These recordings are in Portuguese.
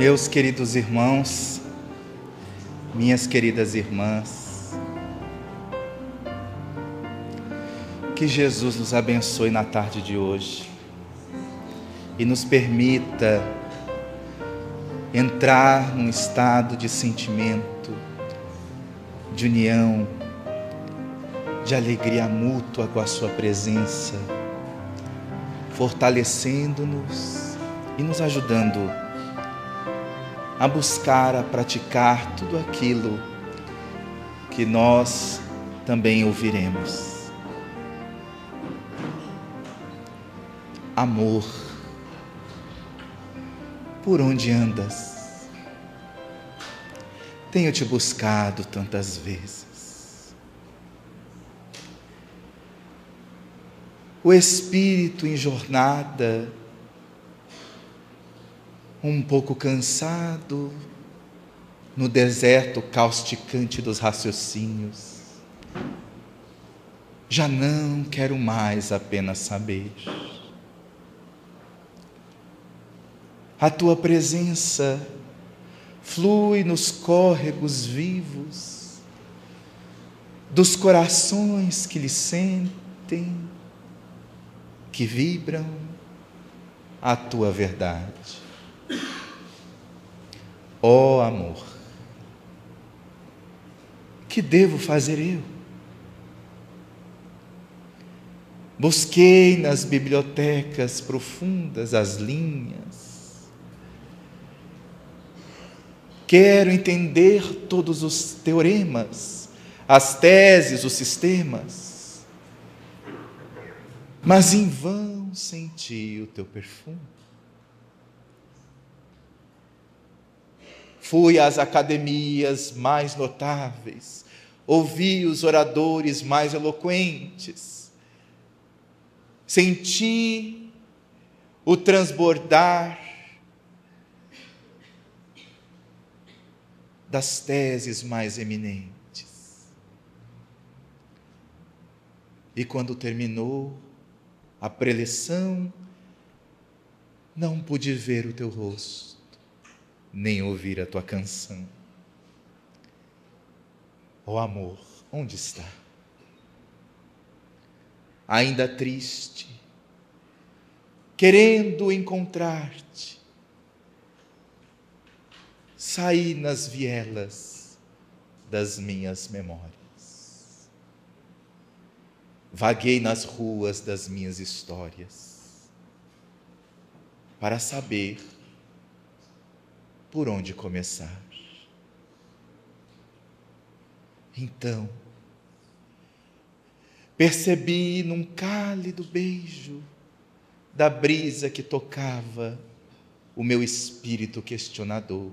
Meus queridos irmãos, minhas queridas irmãs, que Jesus nos abençoe na tarde de hoje e nos permita entrar num estado de sentimento, de união, de alegria mútua com a Sua presença, fortalecendo-nos e nos ajudando a buscar, a praticar tudo aquilo que nós também ouviremos. Amor, por onde andas? Tenho te buscado tantas vezes. O espírito em jornada, um pouco cansado, no deserto causticante dos raciocínios. Já não quero mais apenas saber. A tua presença flui nos córregos vivos dos corações que lhe sentem, que vibram a tua verdade. Ó oh, amor, que devo fazer eu? Busquei nas bibliotecas profundas as linhas. Quero entender todos os teoremas, as teses, os sistemas. Mas em vão senti o teu perfume. Fui às academias mais notáveis, ouvi os oradores mais eloquentes, senti o transbordar das teses mais eminentes. E quando terminou a preleção, não pude ver o teu rosto nem ouvir a tua canção. Ó oh, amor, onde está? Ainda triste, querendo encontrar-te, saí nas vielas das minhas memórias. Vaguei nas ruas das minhas histórias para saber por onde começar. Então, percebi num cálido beijo da brisa que tocava o meu espírito questionador.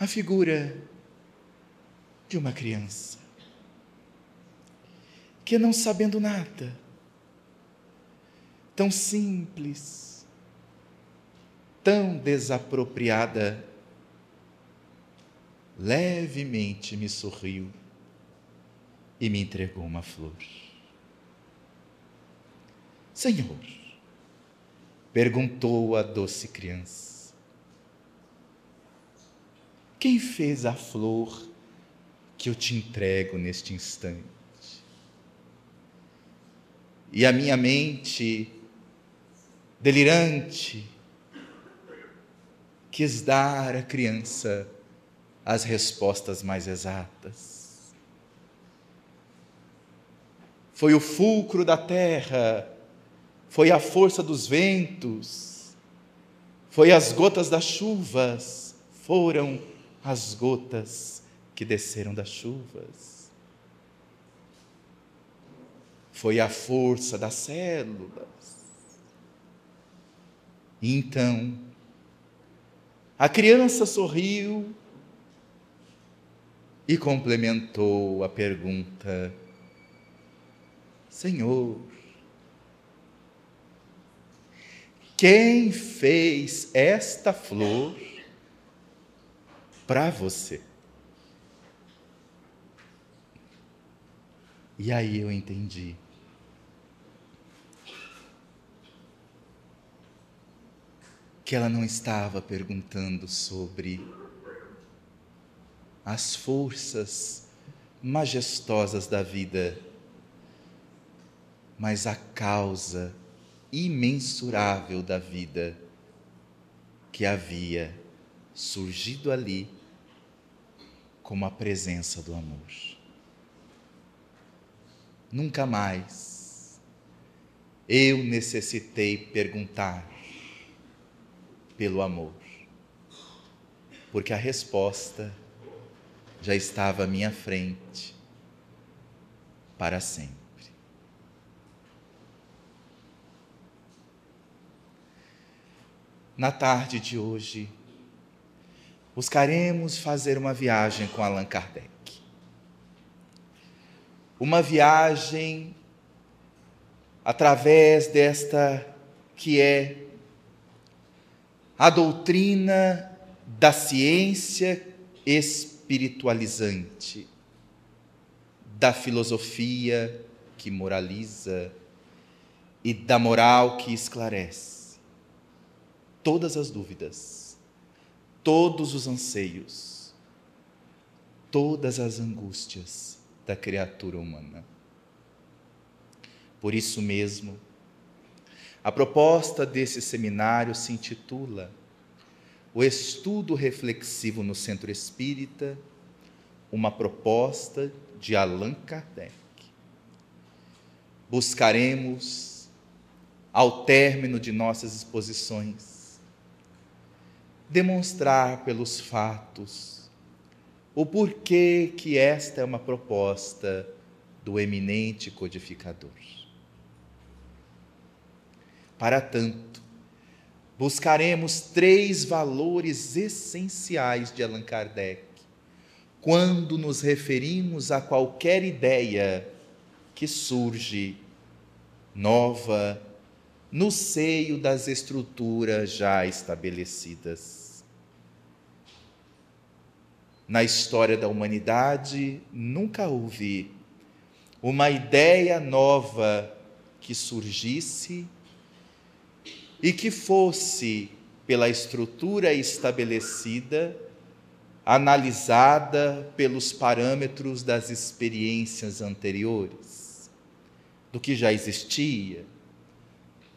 A figura de uma criança que, não sabendo nada, tão simples, tão desapropriada, levemente me sorriu e me entregou uma flor. Senhor, perguntou a doce criança, quem fez a flor que eu te entrego neste instante? E a minha mente delirante, quis dar à criança as respostas mais exatas. Foi o fulcro da terra, foi a força dos ventos, foi as gotas das chuvas, foram as gotas que desceram das chuvas. Foi a força das células. E então, a criança sorriu e complementou a pergunta: Senhor, quem fez esta flor para você? E aí eu entendi. Que ela não estava perguntando sobre as forças majestosas da vida, mas a causa imensurável da vida que havia surgido ali como a presença do amor. Nunca mais eu necessitei perguntar pelo amor, porque a resposta já estava à minha frente para sempre. Na tarde de hoje, buscaremos fazer uma viagem com Allan Kardec. Uma viagem através desta que é a doutrina da ciência espiritualizante, da filosofia que moraliza e da moral que esclarece todas as dúvidas, todos os anseios, todas as angústias da criatura humana. Por isso mesmo, a proposta desse seminário se intitula O Estudo Reflexivo no Centro Espírita, uma proposta de Allan Kardec. Buscaremos, ao término de nossas exposições, demonstrar pelos fatos o porquê que esta é uma proposta do eminente codificador. Para tanto, buscaremos três valores essenciais de Allan Kardec quando nos referimos a qualquer ideia que surge nova no seio das estruturas já estabelecidas. Na história da humanidade, nunca houve uma ideia nova que surgisse e que fosse, pela estrutura estabelecida, analisada pelos parâmetros das experiências anteriores, do que já existia,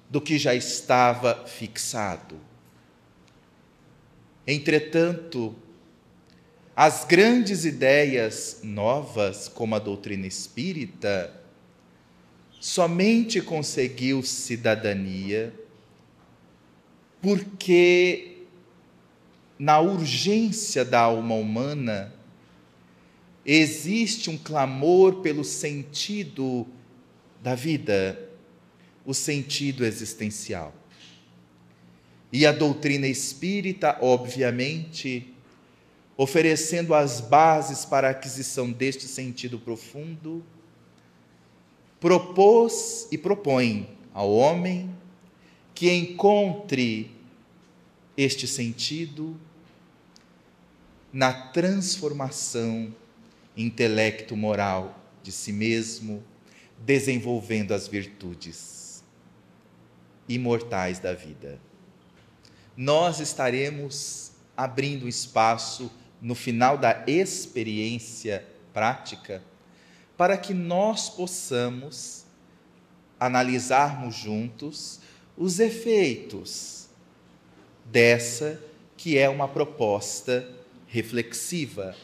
do que já estava fixado. Entretanto, as grandes ideias novas, como a doutrina espírita, somente conseguiu cidadania porque na urgência da alma humana existe um clamor pelo sentido da vida, o sentido existencial. E a doutrina espírita, obviamente, oferecendo as bases para a aquisição deste sentido profundo, propôs e propõe ao homem que encontre este sentido na transformação intelecto-moral de si mesmo, desenvolvendo as virtudes imortais da vida. Nós estaremos abrindo espaço no final da experiência prática para que nós possamos analisarmos juntos os efeitos dessa que é uma proposta reflexiva,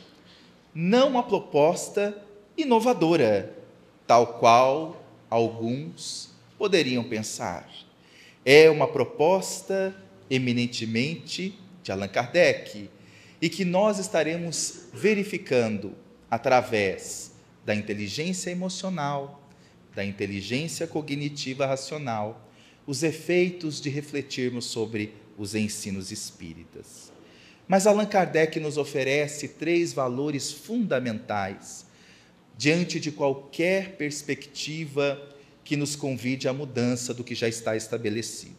não uma proposta inovadora, tal qual alguns poderiam pensar. É uma proposta eminentemente de Allan Kardec e que nós estaremos verificando através da inteligência emocional, da inteligência cognitiva racional os efeitos de refletirmos sobre os ensinos espíritas. Mas Allan Kardec nos oferece três valores fundamentais diante de qualquer perspectiva que nos convide à mudança do que já está estabelecido.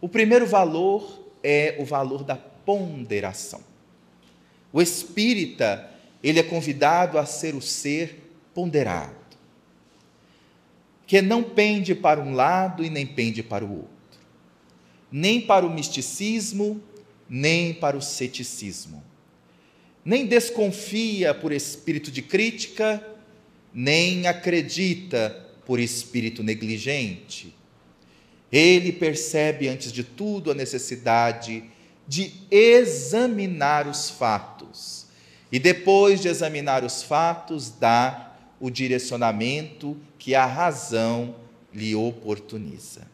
O primeiro valor é o valor da ponderação. O espírita, ele é convidado a ser o ser ponderado que não pende para um lado e nem pende para o outro. nem para o misticismo, nem para o ceticismo. Nem desconfia por espírito de crítica, nem acredita por espírito negligente. Ele percebe, antes de tudo, a necessidade de examinar os fatos. E depois de examinar os fatos, dá o direcionamento que a razão lhe oportuniza.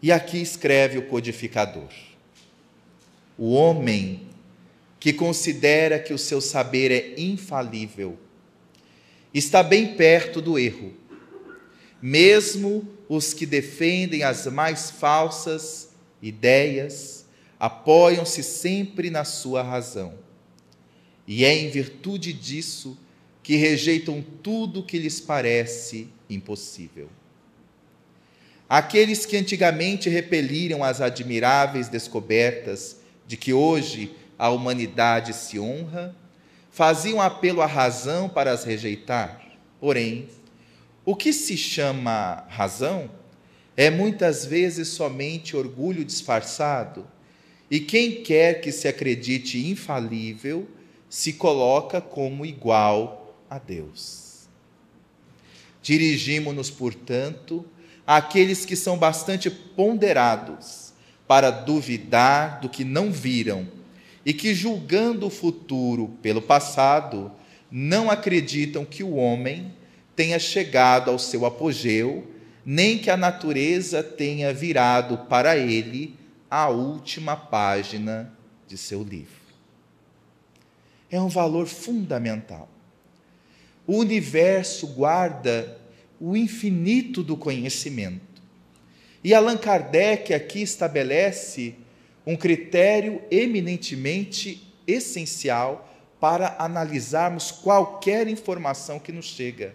E aqui escreve o codificador: o homem que considera que o seu saber é infalível está bem perto do erro. Mesmo os que defendem as mais falsas ideias apoiam-se sempre na sua razão. E é em virtude disso que rejeitam tudo que lhes parece impossível. Aqueles que antigamente repeliram as admiráveis descobertas de que hoje a humanidade se honra, faziam apelo à razão para as rejeitar. Porém, o que se chama razão é muitas vezes somente orgulho disfarçado, e quem quer que se acredite infalível se coloca como igual a Deus. Dirigimos-nos, portanto, àqueles que são bastante ponderados para duvidar do que não viram e que, julgando o futuro pelo passado, não acreditam que o homem tenha chegado ao seu apogeu, nem que a natureza tenha virado para ele a última página de seu livro. É um valor fundamental. O universo guarda o infinito do conhecimento. E Allan Kardec aqui estabelece um critério eminentemente essencial para analisarmos qualquer informação que nos chega.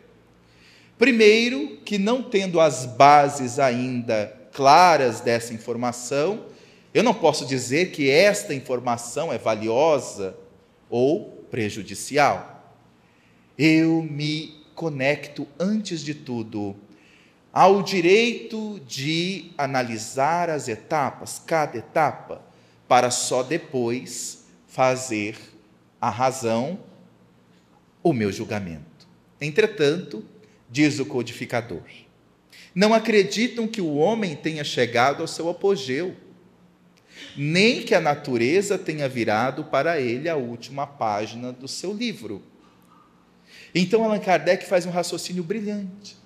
Primeiro, que não tendo as bases ainda claras dessa informação, eu não posso dizer que esta informação é valiosa ou prejudicial. Eu me conecto, antes de tudo, ao direito de analisar as etapas, cada etapa, para só depois fazer a razão o meu julgamento. Entretanto, diz o codificador, não acreditam que o homem tenha chegado ao seu apogeu, nem que a natureza tenha virado para ele a última página do seu livro. Então Allan Kardec faz um raciocínio brilhante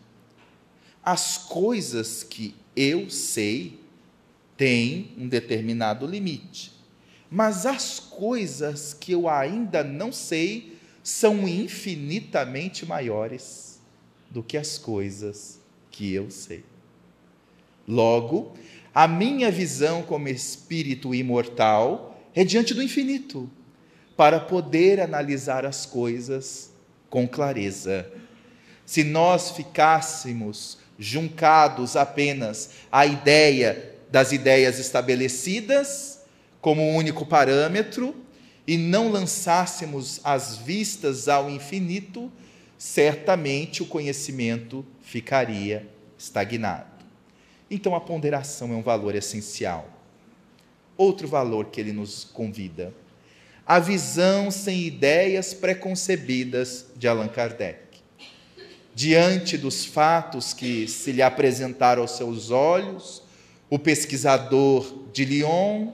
as coisas que eu sei têm um determinado limite, mas as coisas que eu ainda não sei são infinitamente maiores do que as coisas que eu sei. Logo, a minha visão como espírito imortal é diante do infinito, para poder analisar as coisas com clareza. Se nós ficássemos juncados apenas à ideia das ideias estabelecidas como único parâmetro e não lançássemos as vistas ao infinito, certamente o conhecimento ficaria estagnado. Então a ponderação é um valor essencial. Outro valor que ele nos convida: a visão sem ideias preconcebidas de Allan Kardec. Diante dos fatos que se lhe apresentaram aos seus olhos, o pesquisador de Lyon,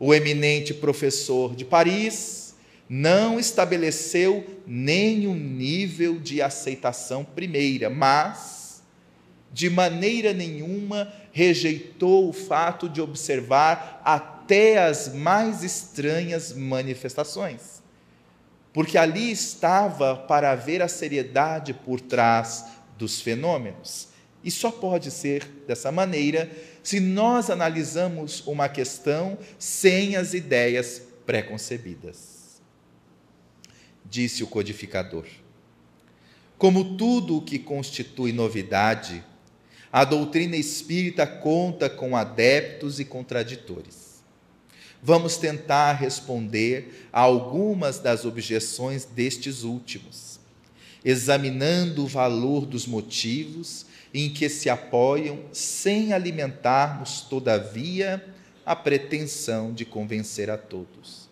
o eminente professor de Paris, não estabeleceu nenhum nível de aceitação primeira, mas, de maneira nenhuma, rejeitou o fato de observar até as mais estranhas manifestações porque ali estava para ver a seriedade por trás dos fenômenos. E só pode ser dessa maneira se nós analisamos uma questão sem as ideias preconcebidas. Disse o codificador. Como tudo o que constitui novidade, a doutrina espírita conta com adeptos e contraditores vamos tentar responder a algumas das objeções destes últimos. examinando o valor dos motivos em que se apoiam, sem alimentarmos, todavia, a pretensão de convencer a todos.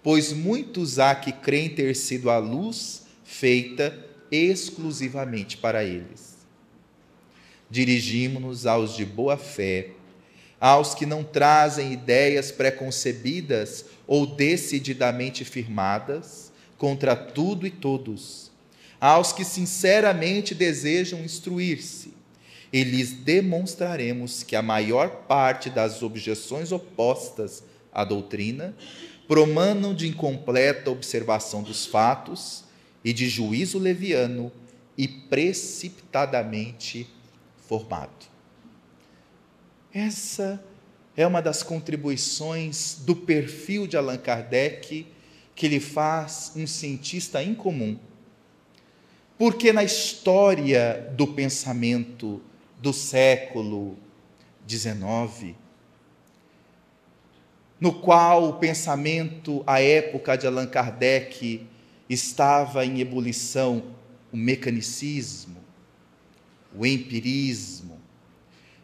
Pois muitos há que creem ter sido a luz feita exclusivamente para eles. Dirigimos-nos aos de boa fé, aos que não trazem ideias preconcebidas ou decididamente firmadas contra tudo e todos, aos que sinceramente desejam instruir-se, e lhes demonstraremos que a maior parte das objeções opostas à doutrina promanam de incompleta observação dos fatos e de juízo leviano e precipitadamente formado. Essa é uma das contribuições do perfil de Allan Kardec que lhe faz um cientista incomum. Porque na história do pensamento do século XIX, no qual o pensamento, à época de Allan Kardec, estava em ebulição o mecanicismo, o empirismo,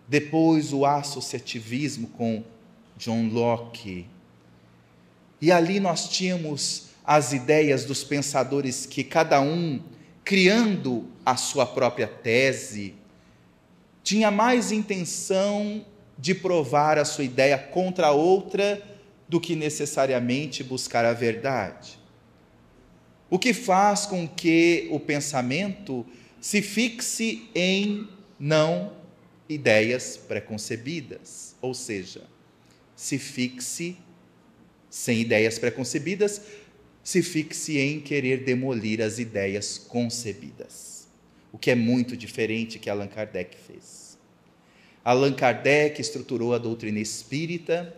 depois o associativismo com John Locke. E ali nós tínhamos as ideias dos pensadores que cada um criando a sua própria tese, tinha mais intenção de provar a sua ideia contra a outra do que necessariamente buscar a verdade. O que faz com que o pensamento se fixe em não ideias preconcebidas, ou seja, se fixe sem ideias preconcebidas, se fixe em querer demolir as ideias concebidas. O que é muito diferente que Allan Kardec fez. Allan Kardec estruturou a doutrina espírita,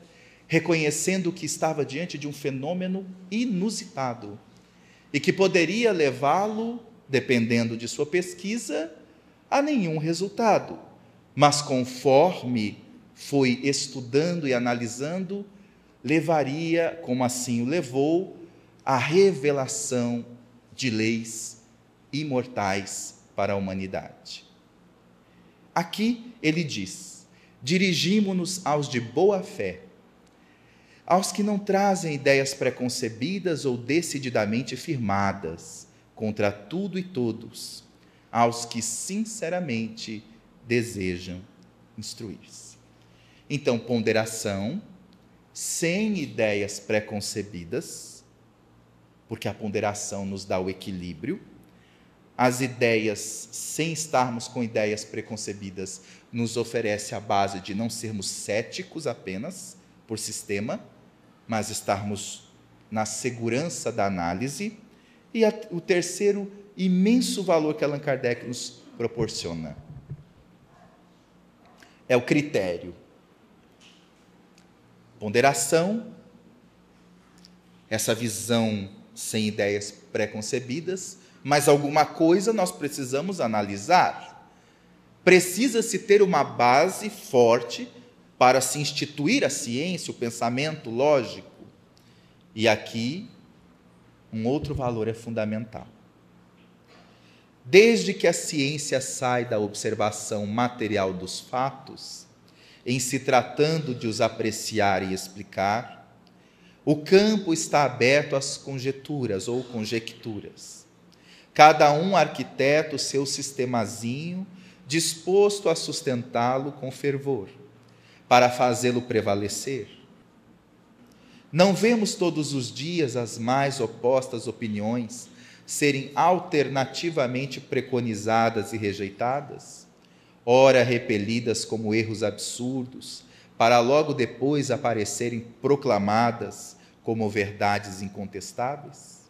reconhecendo que estava diante de um fenômeno inusitado e que poderia levá-lo, dependendo de sua pesquisa, a nenhum resultado. Mas conforme foi estudando e analisando, levaria, como assim o levou, a revelação de leis imortais para a humanidade. Aqui ele diz: dirigimos-nos aos de boa fé, aos que não trazem ideias preconcebidas ou decididamente firmadas contra tudo e todos, aos que sinceramente desejam instruir-se. Então, ponderação, sem ideias preconcebidas, porque a ponderação nos dá o equilíbrio. As ideias, sem estarmos com ideias preconcebidas, nos oferece a base de não sermos céticos apenas por sistema, mas estarmos na segurança da análise. E a, o terceiro imenso valor que Allan Kardec nos proporciona é o critério. Ponderação, essa visão sem ideias preconcebidas, mas alguma coisa nós precisamos analisar. Precisa-se ter uma base forte para se instituir a ciência, o pensamento lógico. E aqui, um outro valor é fundamental. Desde que a ciência sai da observação material dos fatos, em se tratando de os apreciar e explicar, o campo está aberto às conjecturas ou conjecturas. Cada um arquiteta o seu sistemazinho, disposto a sustentá-lo com fervor para fazê-lo prevalecer. Não vemos todos os dias as mais opostas opiniões serem alternativamente preconizadas e rejeitadas, ora repelidas como erros absurdos, para logo depois aparecerem proclamadas como verdades incontestáveis?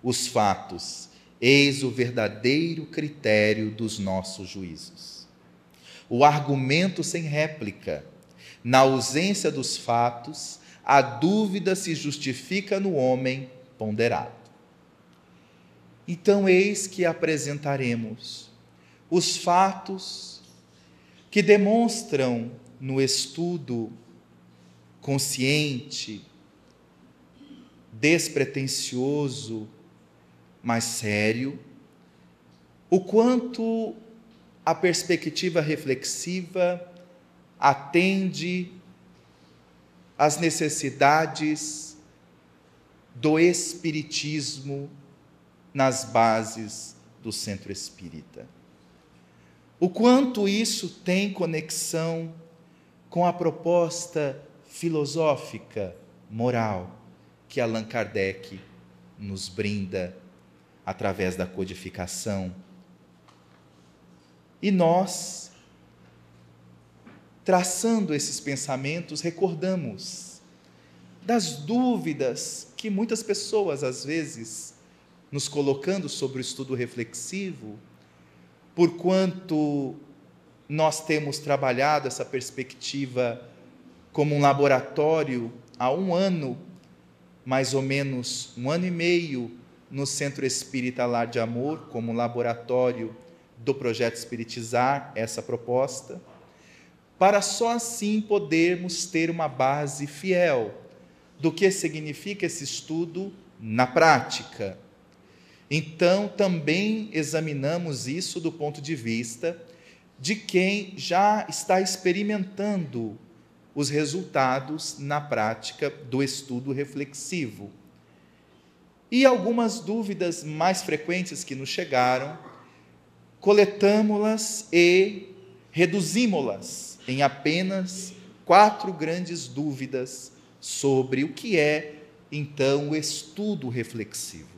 Os fatos, eis o verdadeiro critério dos nossos juízos o argumento sem réplica. Na ausência dos fatos, a dúvida se justifica no homem ponderado. Então, eis que apresentaremos os fatos que demonstram no estudo consciente, despretensioso, mas sério, o quanto a perspectiva reflexiva atende às necessidades do Espiritismo nas bases do centro espírita. O quanto isso tem conexão com a proposta filosófica, moral, que Allan Kardec nos brinda através da codificação. E nós, traçando esses pensamentos, recordamos das dúvidas que muitas pessoas, às vezes, nos colocando sobre o estudo reflexivo, porquanto nós temos trabalhado essa perspectiva como um laboratório há um ano, mais ou menos um ano e meio, no Centro Espírita Lar de Amor, como laboratório do projeto Espiritizar, essa proposta, para só assim podermos ter uma base fiel do que significa esse estudo na prática. Então, também examinamos isso do ponto de vista de quem já está experimentando os resultados na prática do estudo reflexivo. E algumas dúvidas mais frequentes que nos chegaram, coletamos-las e reduzimos-las em apenas quatro grandes dúvidas sobre o que é, então, o estudo reflexivo.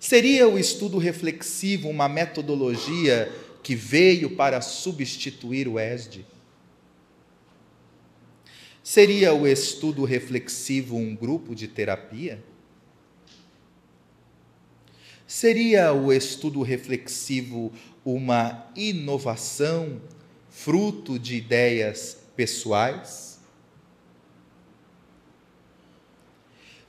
Seria o estudo reflexivo uma metodologia que veio para substituir o ESD? Seria o estudo reflexivo um grupo de terapia? Seria o estudo reflexivo uma inovação, fruto de ideias pessoais?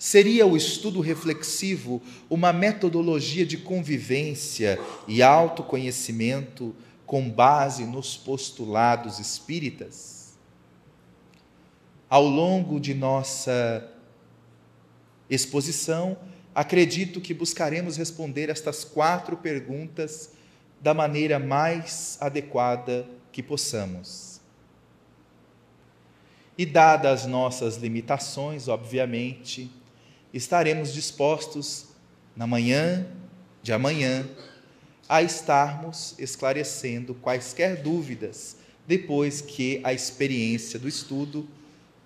Seria o estudo reflexivo uma metodologia de convivência e autoconhecimento com base nos postulados espíritas? Ao longo de nossa exposição, acredito que buscaremos responder estas quatro perguntas da maneira mais adequada que possamos. E dadas nossas limitações, obviamente, estaremos dispostos na manhã de amanhã a estarmos esclarecendo quaisquer dúvidas depois que a experiência do estudo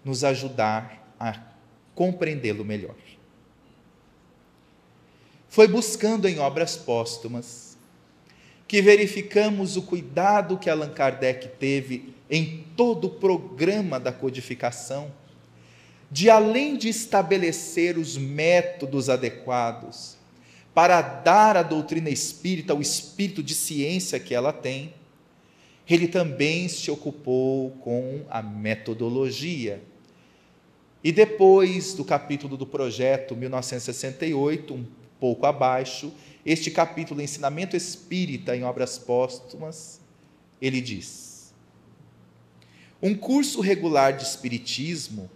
nos ajudar a compreendê-lo melhor. Foi buscando em obras póstumas que verificamos o cuidado que Allan Kardec teve em todo o programa da codificação de além de estabelecer os métodos adequados para dar à doutrina espírita o espírito de ciência que ela tem, ele também se ocupou com a metodologia. E depois do capítulo do projeto 1968, um pouco abaixo, este capítulo Ensinamento Espírita em Obras Póstumas, ele diz: Um curso regular de Espiritismo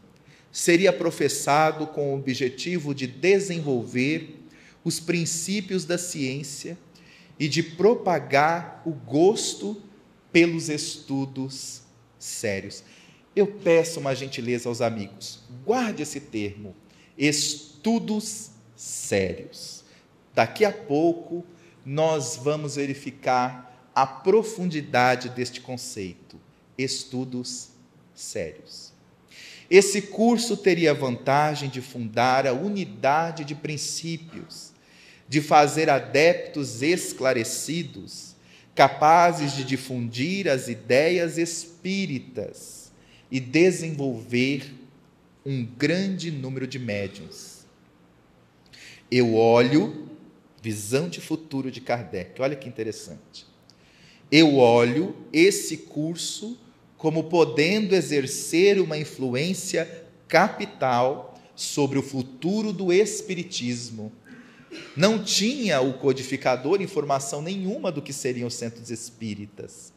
seria professado com o objetivo de desenvolver os princípios da ciência e de propagar o gosto pelos estudos sérios. Eu peço uma gentileza aos amigos, guarde esse termo, estudos sérios. Daqui a pouco nós vamos verificar a profundidade deste conceito, estudos sérios. Esse curso teria a vantagem de fundar a unidade de princípios, de fazer adeptos esclarecidos, capazes de difundir as ideias espíritas e desenvolver um grande número de médiums. Eu olho, visão de futuro de Kardec, olha que interessante. Eu olho esse curso como podendo exercer uma influência capital sobre o futuro do Espiritismo. Não tinha o codificador informação nenhuma do que seriam os centros espíritas.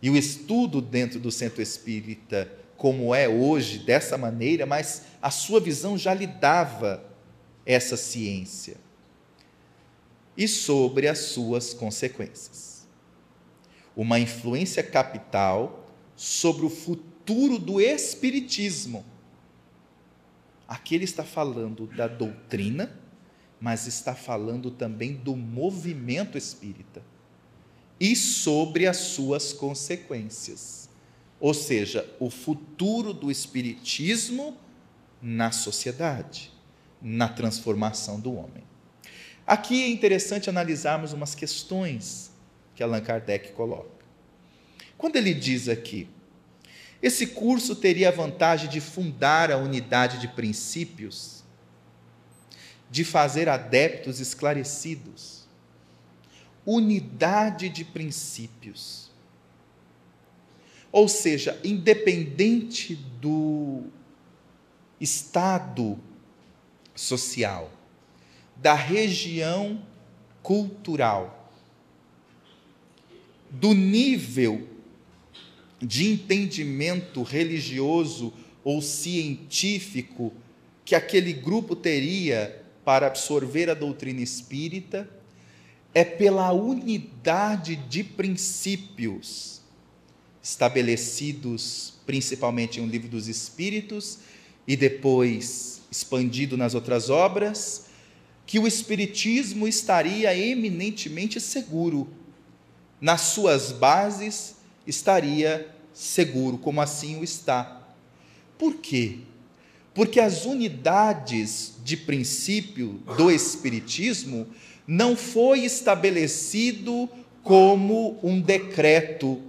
E o estudo dentro do centro espírita, como é hoje, dessa maneira, mas a sua visão já lhe dava essa ciência. e sobre as suas consequências. Uma influência capital sobre o futuro do Espiritismo. Aqui ele está falando da doutrina, mas está falando também do movimento espírita e sobre as suas consequências. Ou seja, o futuro do Espiritismo na sociedade, na transformação do homem. Aqui é interessante analisarmos umas questões que Allan Kardec coloca. Quando ele diz aqui, esse curso teria a vantagem de fundar a unidade de princípios, de fazer adeptos esclarecidos. Unidade de princípios. Ou seja, independente do estado social, da região cultural, do nível de entendimento religioso ou científico que aquele grupo teria para absorver a doutrina espírita, é pela unidade de princípios estabelecidos principalmente em um livro dos Espíritos e depois expandido nas outras obras, que o Espiritismo estaria eminentemente seguro. Nas suas bases estaria seguro, como assim o está. Por quê? Porque as unidades de princípio do Espiritismo não foi estabelecido como um decreto,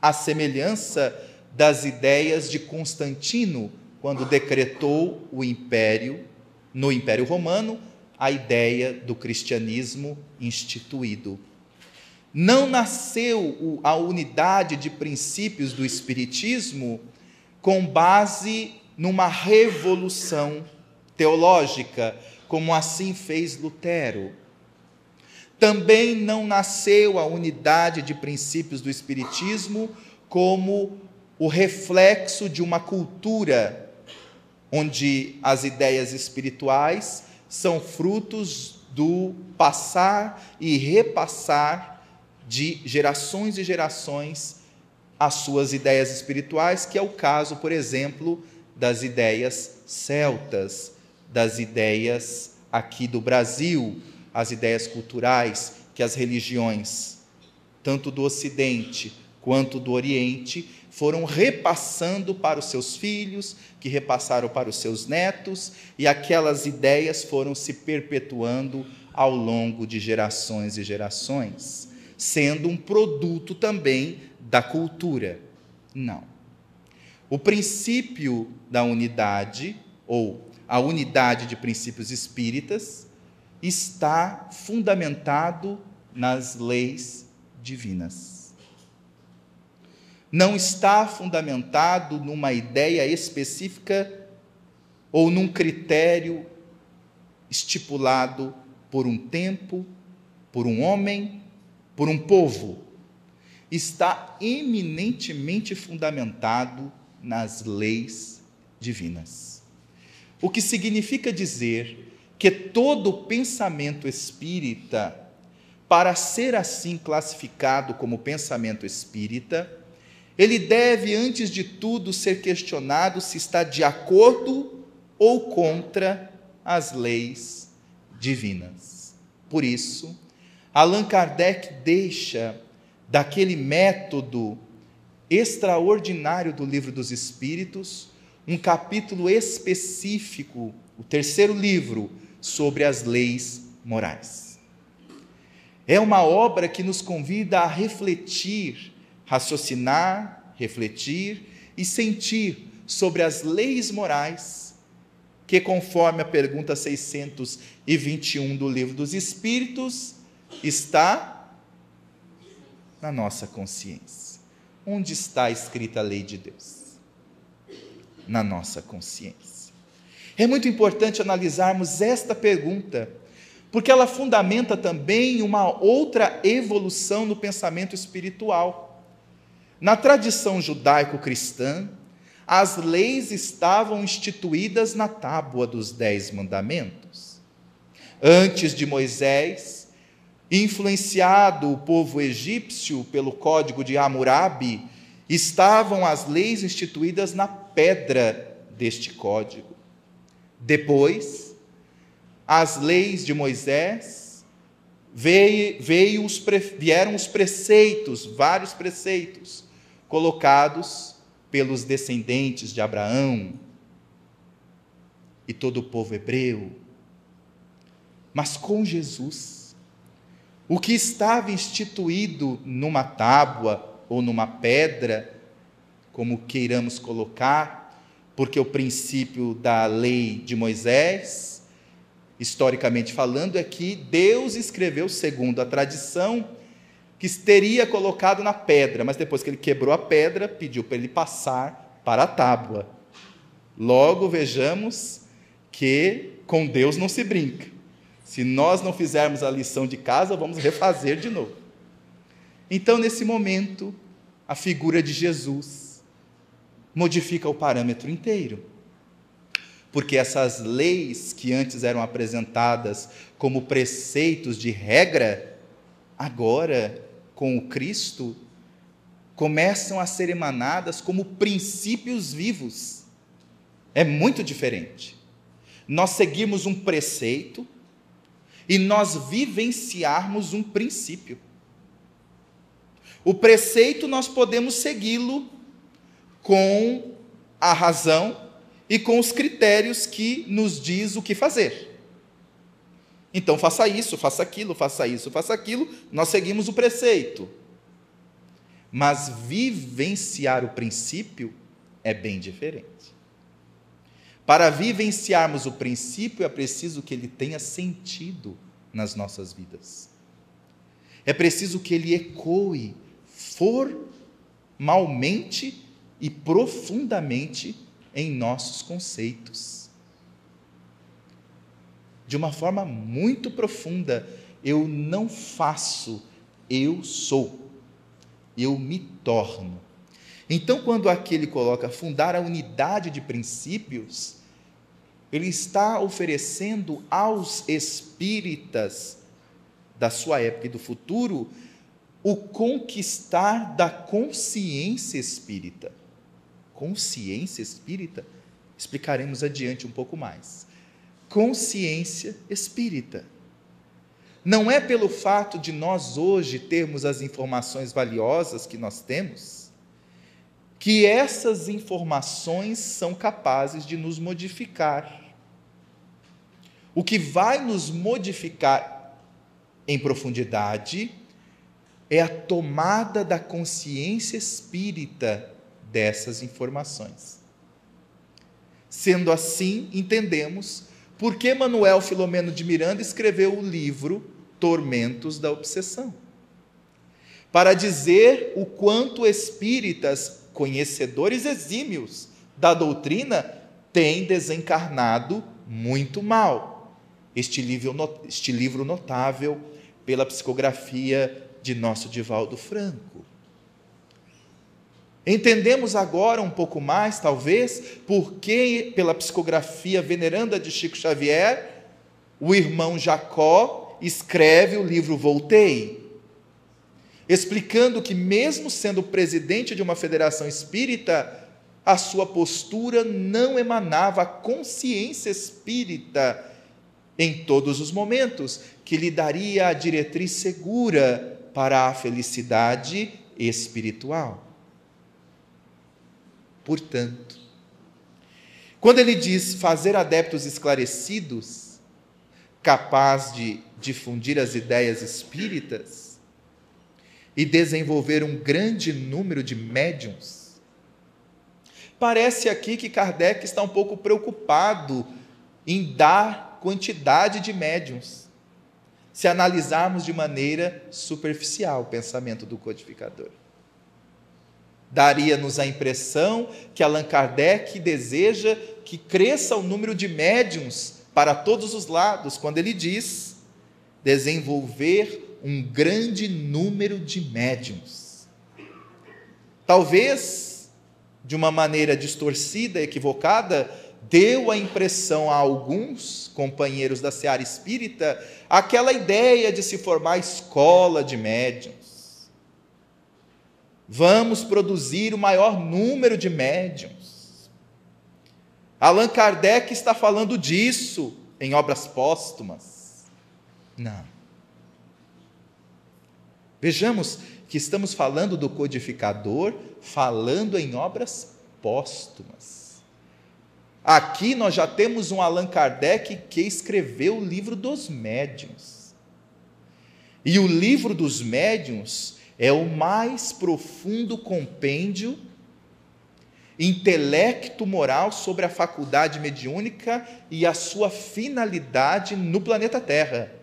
à semelhança das ideias de Constantino, quando decretou o império, no Império Romano, a ideia do cristianismo instituído. Não nasceu a unidade de princípios do Espiritismo com base numa revolução teológica, como assim fez Lutero. Também não nasceu a unidade de princípios do Espiritismo como o reflexo de uma cultura onde as ideias espirituais são frutos do passar e repassar de gerações e gerações as suas ideias espirituais, que é o caso, por exemplo, das ideias celtas, das ideias aqui do Brasil, as ideias culturais que as religiões, tanto do Ocidente quanto do Oriente, foram repassando para os seus filhos, que repassaram para os seus netos, e aquelas ideias foram se perpetuando ao longo de gerações e gerações, sendo um produto também da cultura. Não. O princípio da unidade, ou a unidade de princípios espíritas, está fundamentado nas leis divinas não está fundamentado numa ideia específica ou num critério estipulado por um tempo, por um homem, por um povo. Está eminentemente fundamentado nas leis divinas. O que significa dizer que todo pensamento espírita, para ser assim classificado como pensamento espírita, ele deve, antes de tudo, ser questionado se está de acordo ou contra as leis divinas. Por isso, Allan Kardec deixa daquele método extraordinário do Livro dos Espíritos um capítulo específico, o terceiro livro, sobre as leis morais. É uma obra que nos convida a refletir raciocinar, refletir e sentir sobre as leis morais que, conforme a pergunta 621 do Livro dos Espíritos, está na nossa consciência. Onde está escrita a lei de Deus? Na nossa consciência. É muito importante analisarmos esta pergunta, porque ela fundamenta também uma outra evolução no pensamento espiritual. Na tradição judaico-cristã, as leis estavam instituídas na tábua dos Dez Mandamentos. Antes de Moisés, Influenciado o povo egípcio pelo código de Hammurabi, estavam as leis instituídas na pedra deste código. Depois, as leis de Moisés, veio, veio os, vieram os preceitos, vários preceitos, colocados pelos descendentes de Abraão e todo o povo hebreu. Mas com Jesus, o que estava instituído numa tábua ou numa pedra, como queiramos colocar, porque o princípio da lei de Moisés, historicamente falando, é que Deus escreveu segundo a tradição que teria colocado na pedra, mas depois que ele quebrou a pedra, pediu para ele passar para a tábua. Logo vejamos que com Deus não se brinca. Se nós não fizermos a lição de casa, vamos refazer de novo. Então, nesse momento, a figura de Jesus modifica o parâmetro inteiro. Porque essas leis que antes eram apresentadas como preceitos de regra, agora com o Cristo, começam a ser emanadas como princípios vivos. É muito diferente. Nós seguimos um preceito e nós vivenciarmos um princípio. O preceito nós podemos segui-lo com a razão e com os critérios que nos diz o que fazer. Então faça isso, faça aquilo, faça isso, faça aquilo, nós seguimos o preceito. Mas vivenciar o princípio é bem diferente. Para vivenciarmos o princípio é preciso que ele tenha sentido nas nossas vidas. É preciso que ele ecoe formalmente e profundamente em nossos conceitos de uma forma muito profunda. Eu não faço, eu sou. Eu me torno. Então, quando aquele coloca fundar a unidade de princípios, ele está oferecendo aos espíritas da sua época e do futuro o conquistar da consciência espírita. Consciência espírita? Explicaremos adiante um pouco mais consciência espírita. Não é pelo fato de nós hoje termos as informações valiosas que nós temos, que essas informações são capazes de nos modificar. O que vai nos modificar em profundidade é a tomada da consciência espírita dessas informações. Sendo assim, entendemos por que Manuel Filomeno de Miranda escreveu o livro Tormentos da Obsessão? Para dizer o quanto espíritas, conhecedores exímios da doutrina, têm desencarnado muito mal. Este livro, este livro notável pela psicografia de nosso Divaldo Franco. Entendemos agora um pouco mais, talvez, porque, pela psicografia veneranda de Chico Xavier, o irmão Jacó escreve o livro Voltei, explicando que, mesmo sendo presidente de uma federação espírita, a sua postura não emanava a consciência espírita em todos os momentos, que lhe daria a diretriz segura para a felicidade espiritual. Portanto, quando ele diz fazer adeptos esclarecidos, capaz de difundir as ideias espíritas e desenvolver um grande número de médiums, parece aqui que Kardec está um pouco preocupado em dar quantidade de médiums, se analisarmos de maneira superficial o pensamento do codificador. Daria-nos a impressão que Allan Kardec deseja que cresça o número de médiums para todos os lados, quando ele diz desenvolver um grande número de médiums. Talvez, de uma maneira distorcida, equivocada, deu a impressão a alguns companheiros da seara espírita aquela ideia de se formar escola de médiums. Vamos produzir o maior número de médiums. Allan Kardec está falando disso em obras póstumas. Não. Vejamos que estamos falando do codificador, falando em obras póstumas. Aqui nós já temos um Allan Kardec que escreveu o livro dos médiuns. E o livro dos médiuns é o mais profundo compêndio intelecto moral sobre a faculdade mediúnica e a sua finalidade no planeta Terra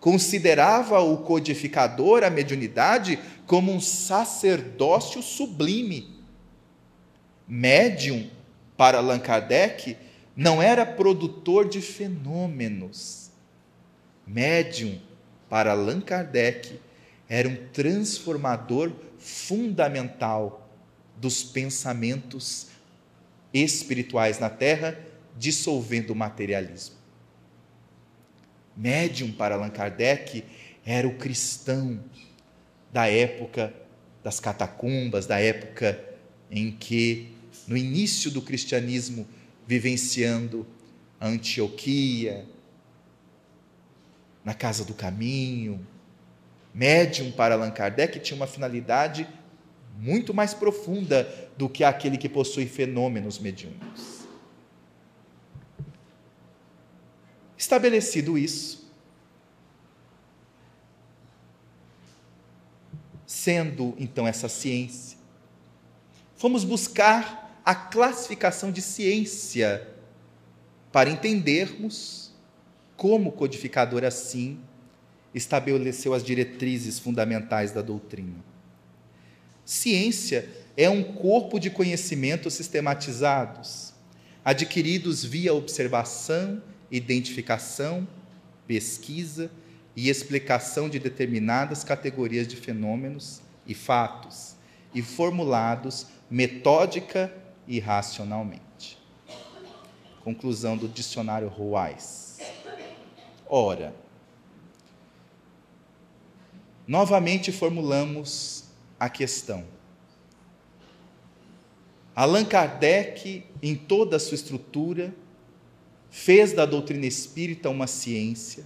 considerava o codificador, a mediunidade, como um sacerdócio sublime. Médium, para Allan Kardec, não era produtor de fenômenos. Médium, para Allan Kardec, era um transformador fundamental dos pensamentos espirituais na Terra, dissolvendo o materialismo médium para Allan Kardec era o cristão da época das catacumbas, da época em que, no início do cristianismo, vivenciando a Antioquia, na Casa do Caminho, médium para Allan Kardec tinha uma finalidade muito mais profunda do que aquele que possui fenômenos mediúnicos. Estabelecido isso, sendo então essa ciência, fomos buscar a classificação de ciência para entendermos como o codificador assim estabeleceu as diretrizes fundamentais da doutrina. Ciência é um corpo de conhecimentos sistematizados, adquiridos via observação identificação, pesquisa e explicação de determinadas categorias de fenômenos e fatos, e formulados metódica e racionalmente. Conclusão do dicionário Ruais. Ora, novamente formulamos a questão. Allan Kardec, em toda a sua estrutura, fez da doutrina espírita uma ciência,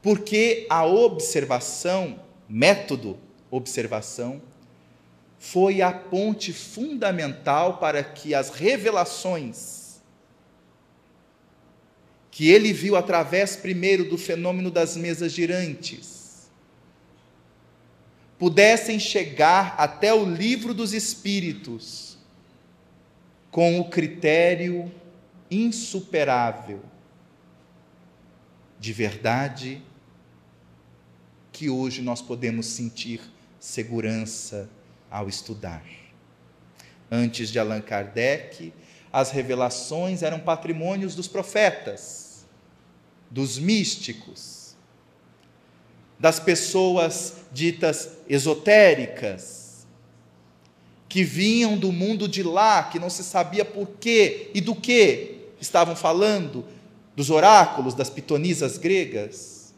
porque a observação, método observação, foi a ponte fundamental para que as revelações que ele viu através primeiro do fenômeno das mesas girantes pudessem chegar até o livro dos espíritos com o critério insuperável de verdade que hoje nós podemos sentir segurança ao estudar. Antes de Allan Kardec, as revelações eram patrimônios dos profetas, dos místicos, das pessoas ditas esotéricas, que vinham do mundo de lá, que não se sabia por quê e do que estavam falando, dos oráculos, das pitonisas gregas.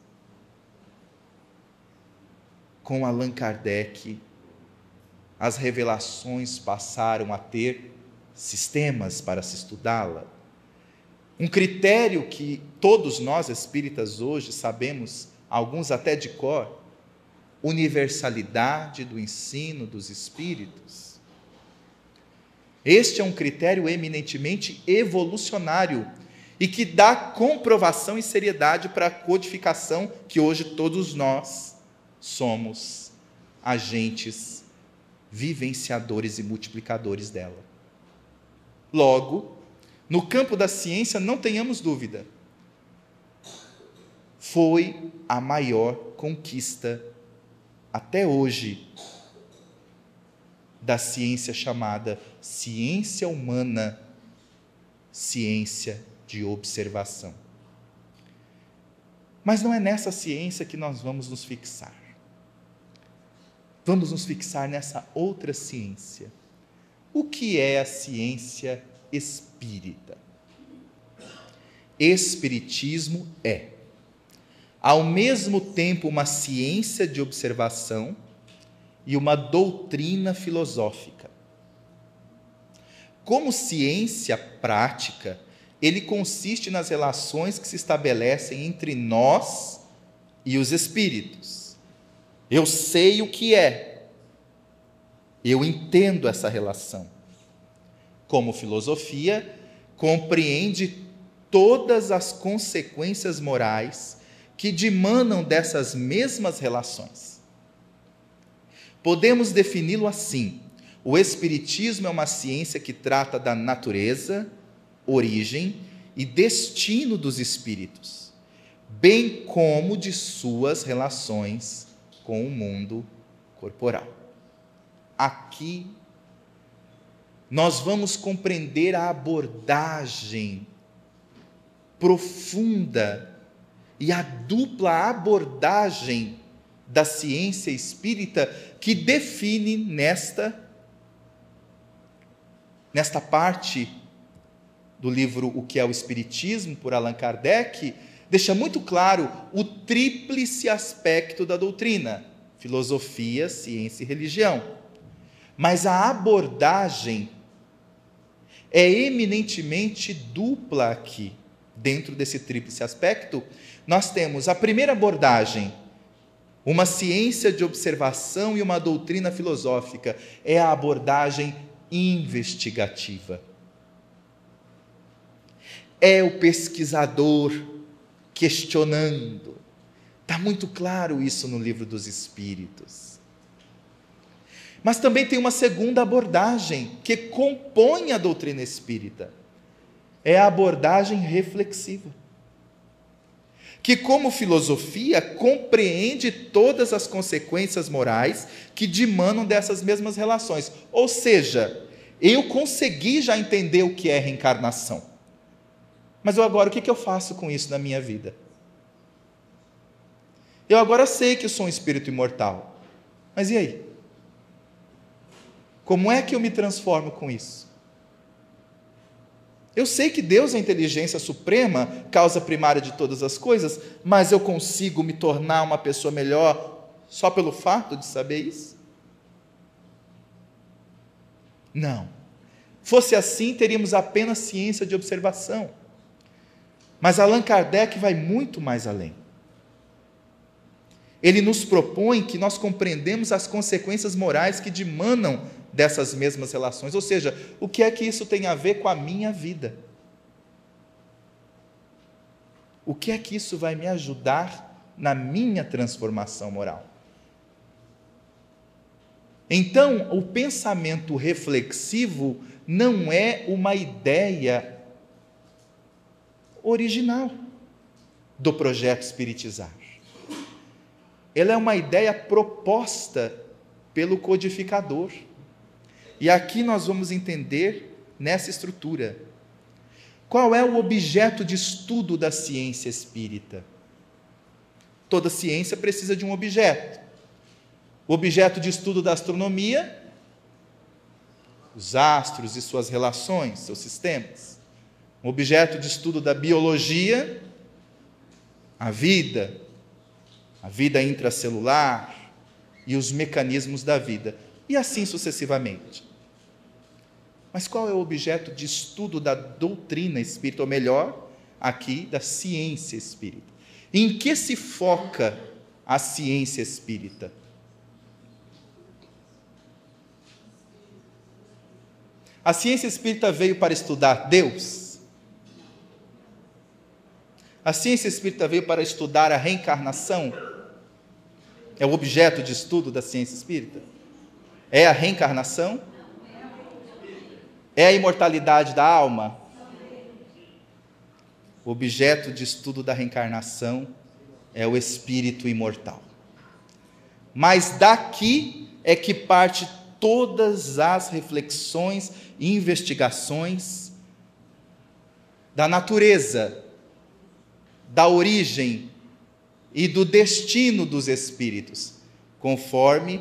Com Allan Kardec, as revelações passaram a ter sistemas para se estudá-la. Um critério que todos nós espíritas hoje sabemos, alguns até de cor, universalidade do ensino dos espíritos este é um critério eminentemente evolucionário e que dá comprovação e seriedade para a codificação que hoje todos nós somos agentes vivenciadores e multiplicadores dela. Logo, no campo da ciência, não tenhamos dúvida, foi a maior conquista até hoje da ciência chamada ciência humana, ciência de observação. Mas não é nessa ciência que nós vamos nos fixar. Vamos nos fixar nessa outra ciência, O que é a ciência espírita? Espiritismo é, ao mesmo tempo, uma ciência de observação e uma doutrina filosófica. Como ciência prática, ele consiste nas relações que se estabelecem entre nós e os espíritos. Eu sei o que é, eu entendo essa relação. Como filosofia, compreende todas as consequências morais que dimanam dessas mesmas relações. Podemos defini-lo assim: o Espiritismo é uma ciência que trata da natureza, origem e destino dos espíritos, bem como de suas relações com o mundo corporal. Aqui nós vamos compreender a abordagem profunda e a dupla abordagem da ciência espírita que define nesta nesta parte do livro O que é o Espiritismo, por Allan Kardec, deixa muito claro o tríplice aspecto da doutrina: filosofia, ciência e religião. Mas a abordagem é eminentemente dupla aqui. Dentro desse tríplice aspecto, nós temos a primeira abordagem, uma ciência de observação e uma doutrina filosófica, é a abordagem investigativa é o pesquisador questionando. Está muito claro isso no livro dos Espíritos. Mas também tem uma segunda abordagem que compõe a doutrina espírita. É a abordagem reflexiva. Que, como filosofia, compreende todas as consequências morais que dimanam dessas mesmas relações. Ou seja, eu consegui já entender o que é reencarnação. Mas eu agora, o que, eu faço com isso na minha vida? Eu agora sei que eu sou um espírito imortal. Mas e aí? Como é que eu me transformo com isso? Eu sei que Deus é a inteligência suprema, causa primária de todas as coisas, mas eu consigo me tornar uma pessoa melhor só pelo fato de saber isso? Não. Fosse assim, teríamos apenas ciência de observação. Mas Allan Kardec vai muito mais além. Ele nos propõe que nós compreendemos as consequências morais que dimanam dessas mesmas relações, ou seja, o que é que isso tem a ver com a minha vida? O que é que isso vai me ajudar na minha transformação moral? Então, o pensamento reflexivo não é uma ideia original do projeto Espiritizar. Ela é uma ideia proposta pelo codificador. E aqui nós vamos entender nessa estrutura. Qual é o objeto de estudo da ciência espírita? Toda ciência precisa de um objeto. O objeto de estudo da astronomia, os astros e suas relações, seus sistemas um objeto de estudo da biologia, a vida, a vida intracelular e os mecanismos da vida, e assim sucessivamente. Mas qual é o objeto de estudo da doutrina espírita, ou melhor, aqui, da ciência espírita? Em que se foca a ciência espírita? A ciência espírita veio para estudar Deus? A ciência espírita veio para estudar a reencarnação? É o objeto de estudo da ciência espírita? É a reencarnação? É a imortalidade da alma? O objeto de estudo da reencarnação é o espírito imortal. Mas daqui é que parte todas as reflexões e investigações da natureza da origem e do destino dos espíritos, conforme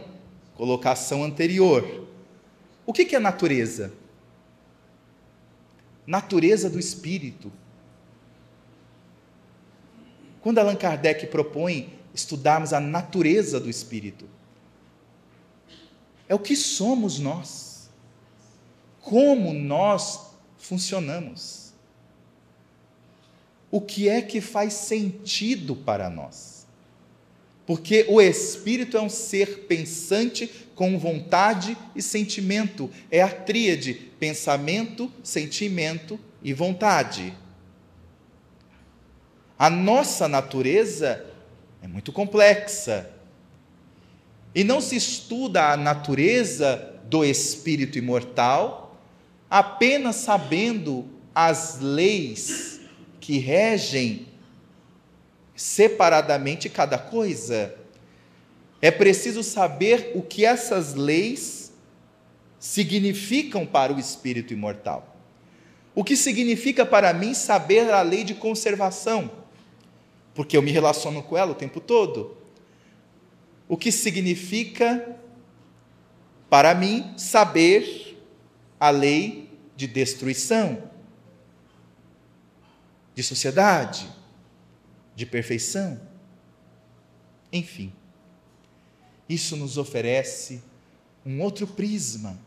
colocação anterior. O que é natureza? Natureza do espírito. Quando Allan Kardec propõe estudarmos a natureza do espírito, é o que somos nós, como nós funcionamos, o que é que faz sentido para nós. Porque o espírito é um ser pensante com vontade e sentimento, é a tríade: pensamento, sentimento e vontade. A nossa natureza é muito complexa. E não se estuda a natureza do espírito imortal apenas sabendo as leis que regem separadamente cada coisa. É preciso saber o que essas leis significam para o espírito imortal. O que significa para mim saber a lei de conservação? porque eu me relaciono com ela o tempo todo. O que significa, para mim, saber a lei de destruição, de sociedade, de perfeição. Enfim, isso nos oferece um outro prisma.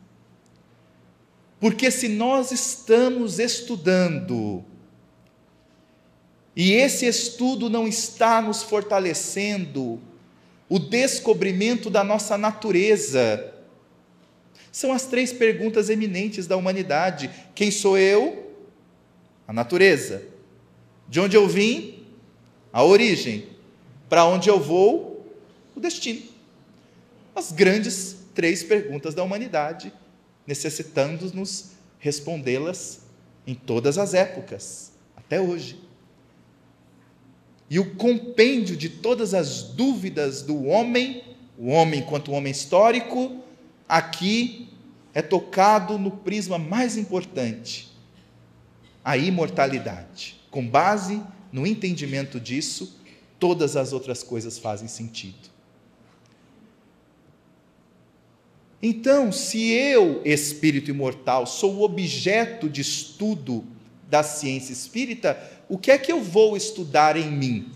Porque se nós estamos estudando e esse estudo não está nos fortalecendo o descobrimento da nossa natureza. São as três perguntas eminentes da humanidade: quem sou eu? A natureza. De onde eu vim? A origem. Para onde eu vou? O destino. As grandes três perguntas da humanidade, necessitando-nos respondê-las em todas as épocas, até hoje. E o compêndio de todas as dúvidas do homem, o homem enquanto homem histórico, aqui é tocado no prisma mais importante, a imortalidade. Com base no entendimento disso, todas as outras coisas fazem sentido. Então, se eu, espírito imortal, sou o objeto de estudo da ciência espírita, o que é que eu vou estudar em mim?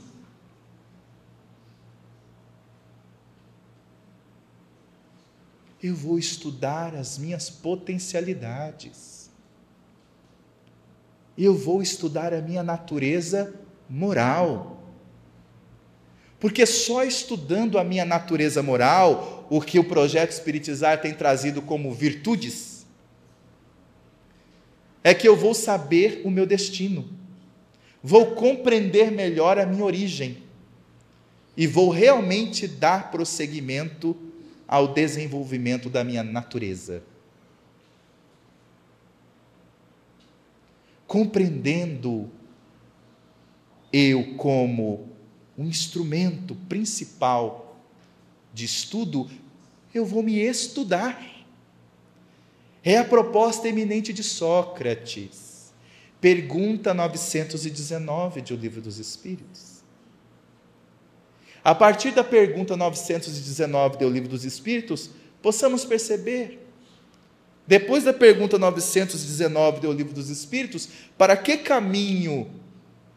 Eu vou estudar as minhas potencialidades. Eu vou estudar a minha natureza moral. Porque só estudando a minha natureza moral, o que o projeto Espiritizar tem trazido como virtudes, é que eu vou saber o meu destino vou compreender melhor a minha origem e vou realmente dar prosseguimento ao desenvolvimento da minha natureza. Compreendendo eu como um instrumento principal de estudo, eu vou me estudar. É a proposta eminente de Sócrates. Pergunta 919 de O Livro dos Espíritos. A partir da pergunta 919 do Livro dos Espíritos, possamos perceber, depois da pergunta 919 do Livro dos Espíritos, para que caminho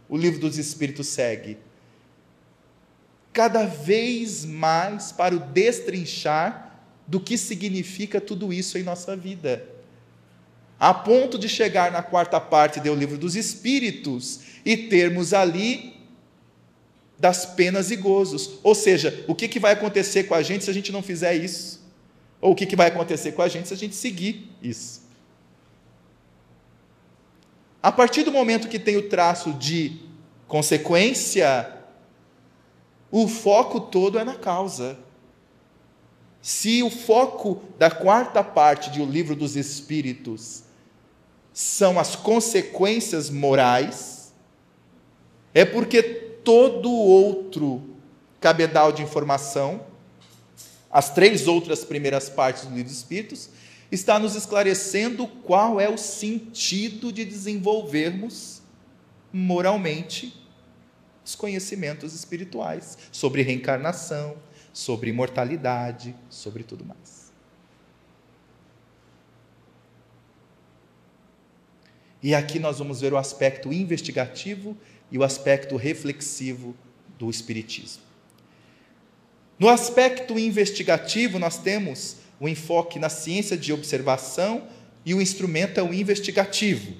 o Livro dos Espíritos segue? Cada vez mais para o destrinchar do que significa tudo isso em nossa vida a ponto de chegar na quarta parte do livro dos Espíritos e termos ali das penas e gozos. Ou seja, o que, que vai acontecer com a gente se a gente não fizer isso? Ou o que, que vai acontecer com a gente se a gente seguir isso? A partir do momento que tem o traço de consequência, o foco todo é na causa. Se o foco da quarta parte do livro dos Espíritos são as consequências morais, é porque todo outro cabedal de informação, as três outras primeiras partes do livro dos Espíritos, está nos esclarecendo qual é o sentido de desenvolvermos moralmente os conhecimentos espirituais sobre reencarnação, sobre imortalidade, sobre tudo mais. E aqui nós vamos ver o aspecto investigativo e o aspecto reflexivo do Espiritismo. No aspecto investigativo, nós temos o enfoque na ciência de observação e o instrumento é o investigativo.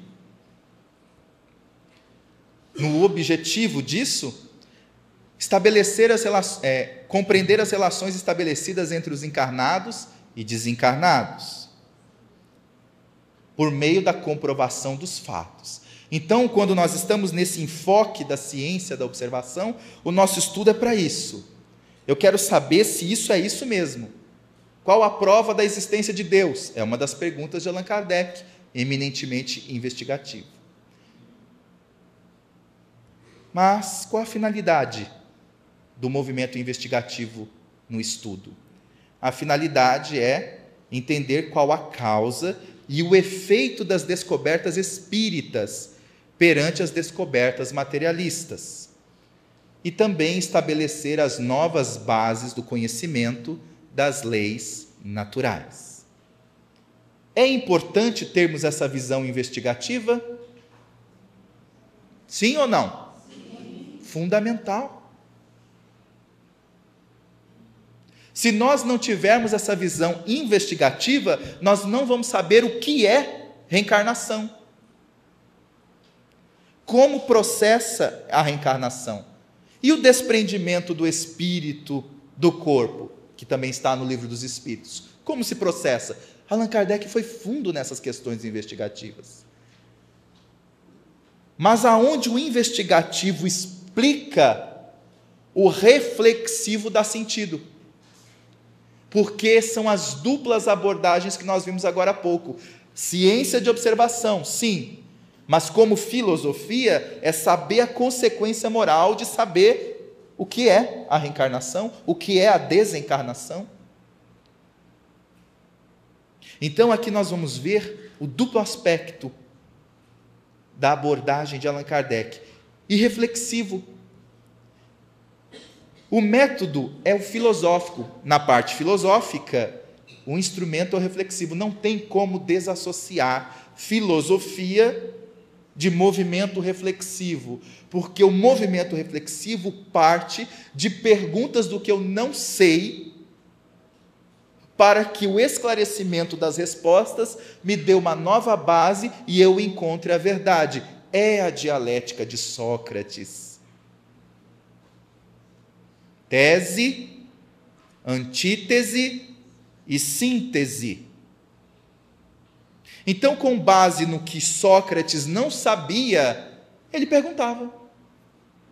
No objetivo disso, estabelecer as é, compreender as relações estabelecidas entre os encarnados e desencarnados, por meio da comprovação dos fatos. Então, quando nós estamos nesse enfoque da ciência da observação, o nosso estudo é para isso. Eu quero saber se isso é isso mesmo. Qual a prova da existência de Deus? É uma das perguntas de Allan Kardec, eminentemente investigativo. Mas qual a finalidade do movimento investigativo no estudo? A finalidade é entender qual a causa e o efeito das descobertas espíritas perante as descobertas materialistas, e também estabelecer as novas bases do conhecimento das leis naturais. É importante termos essa visão investigativa? Sim ou não? Sim. Fundamental. Se nós não tivermos essa visão investigativa, nós não vamos saber o que é reencarnação como processa a reencarnação e o desprendimento do espírito do corpo, que também está no livro dos Espíritos. Como se processa? Allan Kardec foi fundo nessas questões investigativas. Mas aonde o investigativo explica, o reflexivo dá sentido. Porque são as duplas abordagens que nós vimos agora há pouco. Ciência de observação, sim, mas como filosofia é saber a consequência moral de saber o que é a reencarnação, o que é a desencarnação. Então aqui nós vamos ver o duplo aspecto da abordagem de Allan Kardec e reflexivo. O método é o filosófico. Na parte filosófica, o instrumento é o reflexivo. Não tem como desassociar filosofia de movimento reflexivo, porque o movimento reflexivo parte de perguntas do que eu não sei, para que o esclarecimento das respostas me dê uma nova base e eu encontre a verdade. É a dialética de Sócrates. Tese, antítese e síntese. Então, com base no que Sócrates não sabia, ele perguntava.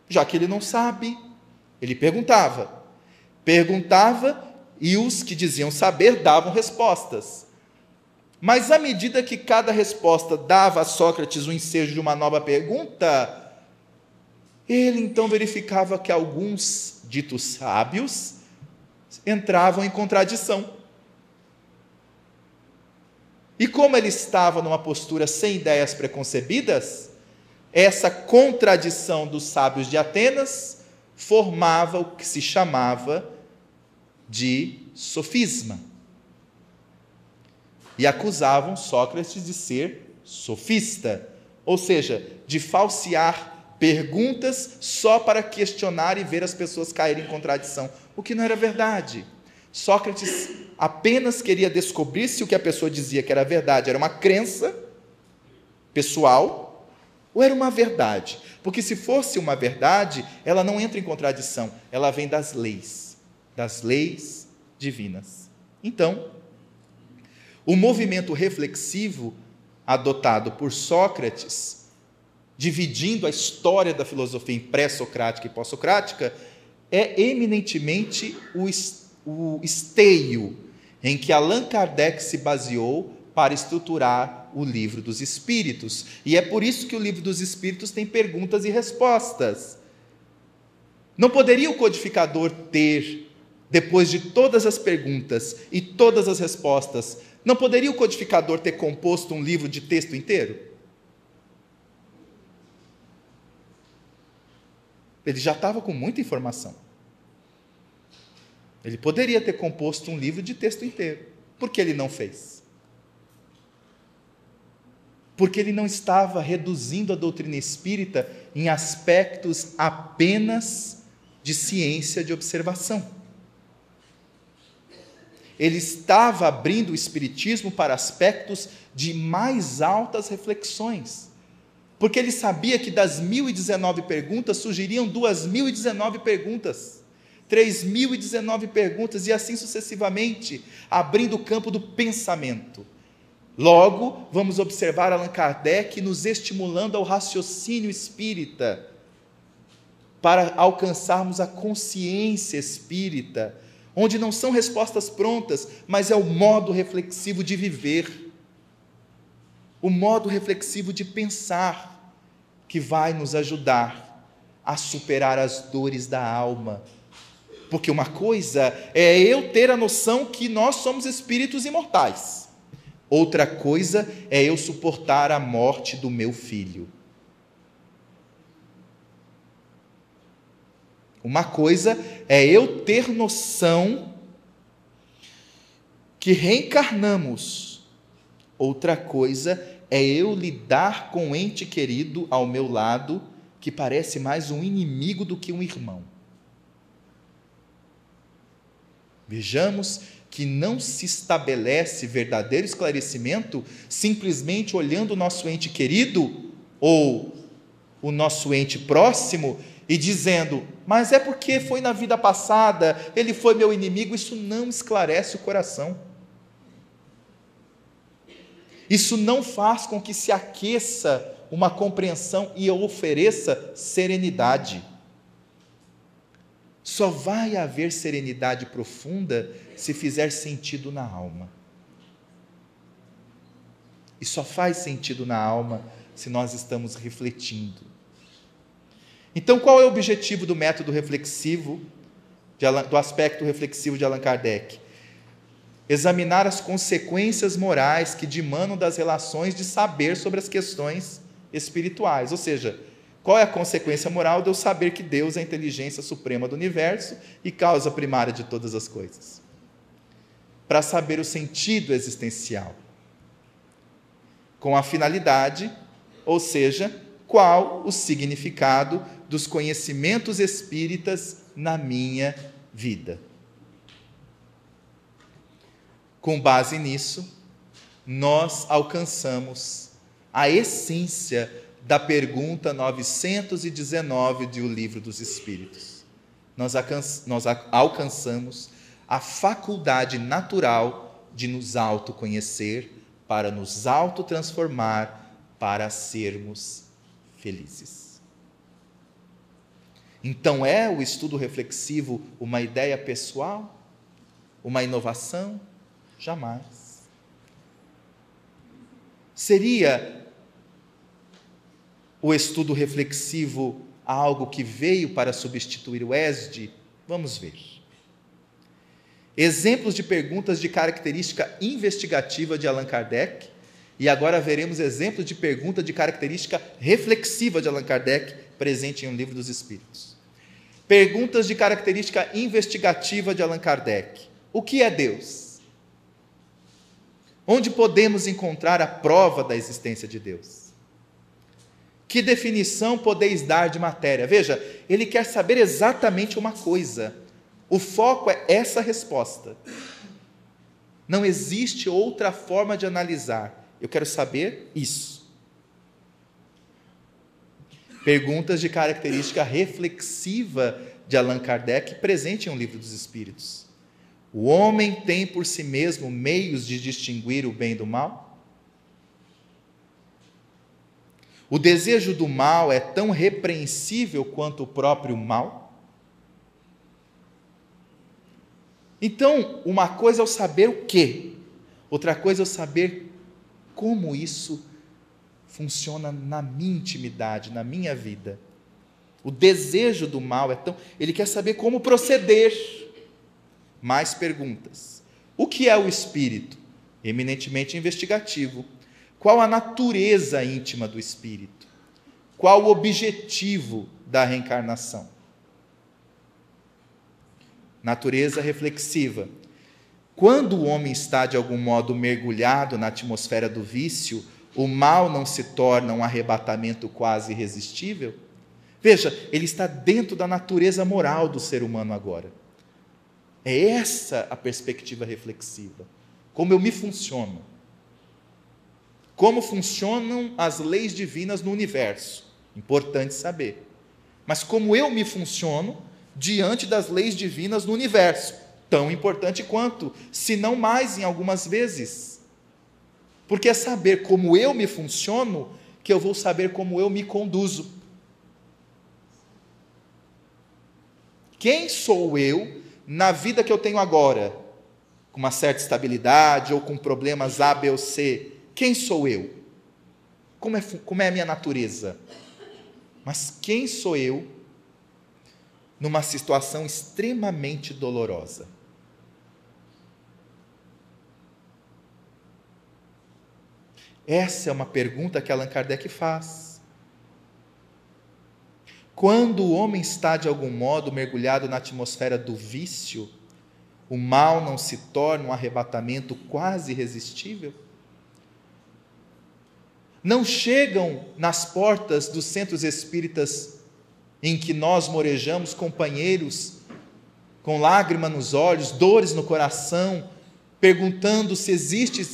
Já que ele não sabe, ele perguntava. Perguntava e os que diziam saber davam respostas. Mas à medida que cada resposta dava a Sócrates o ensejo de uma nova pergunta, ele então verificava que alguns ditos sábios entravam em contradição. E como ele estava numa postura sem ideias preconcebidas, essa contradição dos sábios de Atenas formava o que se chamava de sofisma. E acusavam Sócrates de ser sofista, ou seja, de falsear perguntas só para questionar e ver as pessoas caírem em contradição, o que não era verdade. Sócrates apenas queria descobrir se o que a pessoa dizia que era verdade era uma crença pessoal ou era uma verdade. Porque se fosse uma verdade, ela não entra em contradição, ela vem das leis, das leis divinas. Então, o movimento reflexivo adotado por Sócrates, dividindo a história da filosofia em pré-socrática e pós-socrática, é eminentemente o o esteio em que Allan Kardec se baseou para estruturar o livro dos Espíritos. E é por isso que o livro dos Espíritos tem perguntas e respostas. Não poderia o codificador ter, depois de todas as perguntas e todas as respostas, não poderia o codificador ter composto um livro de texto inteiro? Ele já estava com muita informação. Ele poderia ter composto um livro de texto inteiro. Por que ele não fez? porque ele não estava reduzindo a doutrina espírita em aspectos apenas de ciência de observação. Ele estava abrindo o espiritismo para aspectos de mais altas reflexões. Porque ele sabia que das 1019 perguntas surgiriam 2019 perguntas, 3019 perguntas e assim sucessivamente, abrindo o campo do pensamento. Logo, vamos observar Allan Kardec nos estimulando ao raciocínio espírita, para alcançarmos a consciência espírita, onde não são respostas prontas, mas é o modo reflexivo de viver, o modo reflexivo de pensar, que vai nos ajudar a superar as dores da alma. Porque uma coisa é eu ter a noção que nós somos espíritos imortais. Outra coisa é eu suportar a morte do meu filho. Uma coisa é eu ter noção que reencarnamos. Outra coisa é eu lidar com um ente querido ao meu lado que parece mais um inimigo do que um irmão. Vejamos que não se estabelece verdadeiro esclarecimento simplesmente olhando o nosso ente querido ou o nosso ente próximo e dizendo, mas é porque foi na vida passada, ele foi meu inimigo, isso não esclarece o coração. Isso não faz com que se aqueça uma compreensão e ofereça serenidade. Só vai haver serenidade profunda se fizer sentido na alma. E só faz sentido na alma se nós estamos refletindo. Então, qual é o objetivo do método reflexivo, do aspecto reflexivo de Allan Kardec? Examinar as consequências morais que dimanam das relações de saber sobre as questões espirituais, ou seja, qual é a consequência moral de eu saber que Deus é a inteligência suprema do universo e causa primária de todas as coisas? Para saber o sentido existencial. Com a finalidade, ou seja, qual o significado dos conhecimentos espíritas na minha vida. Com base nisso, nós alcançamos a essência da pergunta 919 do Livro dos Espíritos. Nós, alcançamos a faculdade natural de nos autoconhecer para nos autotransformar para sermos felizes. Então é o estudo reflexivo uma ideia pessoal? Uma inovação? Jamais. Seria o estudo reflexivo algo que veio para substituir o ESD? Vamos ver. Exemplos de perguntas de característica investigativa de Allan Kardec, e agora veremos exemplos de pergunta de característica reflexiva de Allan Kardec, presente em um livro dos Espíritos. Perguntas de característica investigativa de Allan Kardec: O que é Deus? Onde podemos encontrar a prova da existência de Deus? Que definição podeis dar de matéria? Veja, ele quer saber exatamente uma coisa. O foco é essa resposta. Não existe outra forma de analisar. Eu quero saber isso. Perguntas de característica reflexiva de Allan Kardec, presente em um livro dos Espíritos. O homem tem por si mesmo meios de distinguir o bem do mal? O desejo do mal é tão repreensível quanto o próprio mal? Então, uma coisa é eu saber o que, outra coisa é eu saber como isso funciona na minha intimidade, na minha vida. O desejo do mal é tão. Ele quer saber como proceder. Mais perguntas. O que é o espírito? Eminentemente investigativo. Qual a natureza íntima do espírito? Qual o objetivo da reencarnação? Natureza reflexiva. Quando o homem está de algum modo mergulhado na atmosfera do vício o mal não se torna um arrebatamento quase irresistível? Veja, ele está dentro da natureza moral do ser humano agora. É essa a perspectiva reflexiva. Como eu me funciono. Como funcionam as leis divinas no universo. Importante saber. Mas como eu me funciono diante das leis divinas no universo. Tão importante quanto, se não mais em algumas vezes. Porque é saber como eu me funciono que eu vou saber como eu me conduzo. Quem sou eu na vida que eu tenho agora, com uma certa estabilidade ou com problemas A, B ou C, quem sou eu? Como é, como é a minha natureza? Mas quem sou eu numa situação extremamente dolorosa? Essa é uma pergunta que Allan Kardec faz. Quando o homem está, de algum modo, mergulhado na atmosfera do vício, o mal não se torna um arrebatamento quase irresistível? Não chegam nas portas dos centros espíritas em que nós morejamos companheiros com lágrima nos olhos, dores no coração, perguntando se existe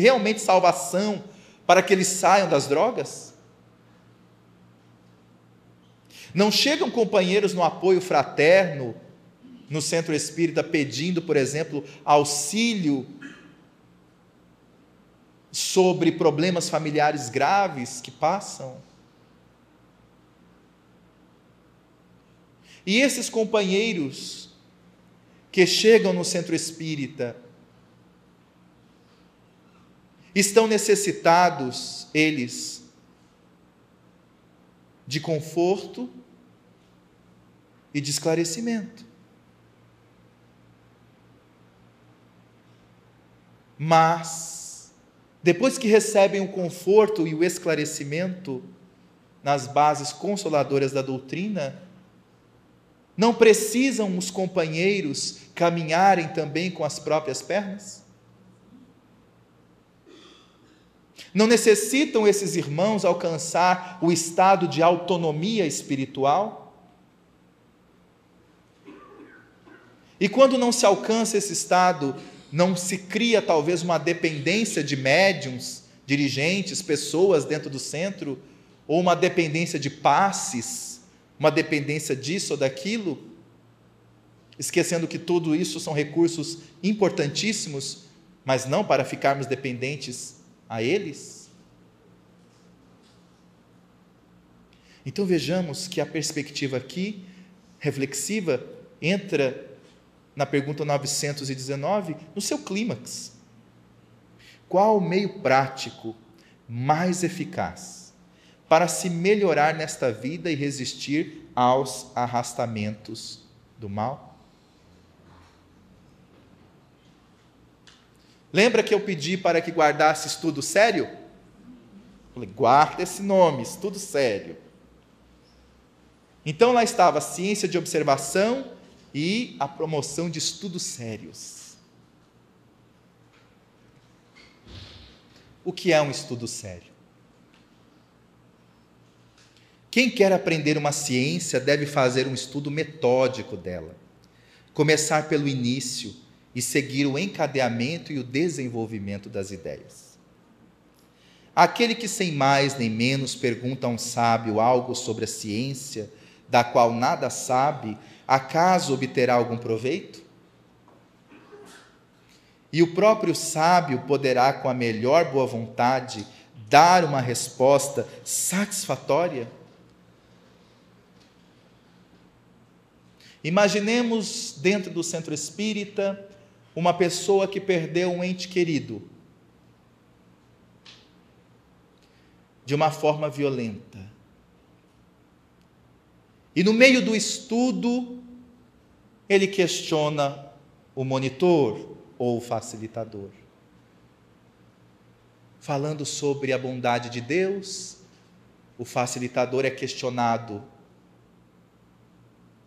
realmente salvação para que eles saiam das drogas? Não chegam companheiros no apoio fraterno no centro espírita pedindo, por exemplo, auxílio sobre problemas familiares graves que passam. E esses companheiros que chegam no centro espírita estão necessitados, eles, de conforto e de esclarecimento. Mas, depois que recebem o conforto e o esclarecimento nas bases consoladoras da doutrina, não precisam os companheiros caminharem também com as próprias pernas? Não necessitam esses irmãos alcançar o estado de autonomia espiritual? E quando não se alcança esse estado, não se cria talvez uma dependência de médiums, dirigentes, pessoas dentro do centro, ou uma dependência de passes, uma dependência disso ou daquilo, esquecendo que tudo isso são recursos importantíssimos, mas não para ficarmos dependentes a eles? Então vejamos que a perspectiva aqui, reflexiva, entra na pergunta 919, no seu clímax. Qual o meio prático mais eficaz para se melhorar nesta vida e resistir aos arrastamentos do mal? Lembra que eu pedi para que guardasse estudo sério? Falei, guarda esse nome, estudo sério. Então lá estava ciência de observação e a promoção de estudos sérios. O que é um estudo sério? Quem quer aprender uma ciência deve fazer um estudo metódico dela. Começar pelo início e seguir o encadeamento e o desenvolvimento das ideias. Aquele que sem mais nem menos pergunta a um sábio algo sobre a ciência, da qual nada sabe, acaso obterá algum proveito? E o próprio sábio poderá, com a melhor boa vontade, dar uma resposta satisfatória? Imaginemos dentro do centro espírita uma pessoa que perdeu um ente querido de uma forma violenta. E no meio do estudo, ele questiona o monitor ou o facilitador. Falando sobre a bondade de Deus, o facilitador é questionado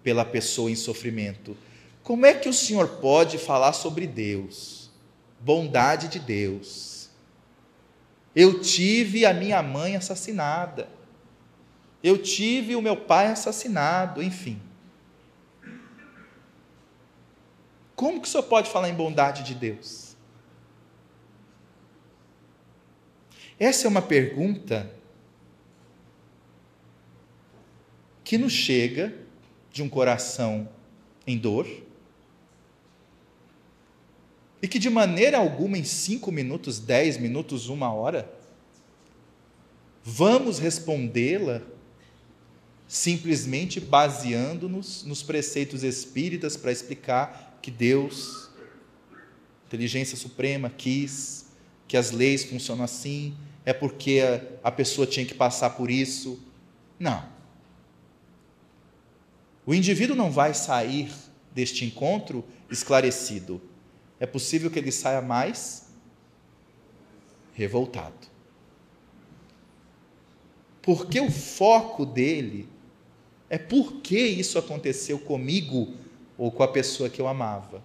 pela pessoa em sofrimento. Como é que o senhor pode falar sobre Deus, bondade de Deus? Eu tive a minha mãe assassinada. Eu tive o meu pai assassinado, enfim. Como que o senhor pode falar em bondade de Deus? Essa é uma pergunta que nos chega de um coração em dor e que de maneira alguma, em cinco minutos, dez minutos, uma hora, vamos respondê-la simplesmente baseando-nos nos preceitos espíritas para explicar que Deus, inteligência suprema, quis que as leis funcionam assim, é porque a, a pessoa tinha que passar por isso. Não. O indivíduo não vai sair deste encontro esclarecido é possível que ele saia mais revoltado. Porque o foco dele é por que isso aconteceu comigo ou com a pessoa que eu amava.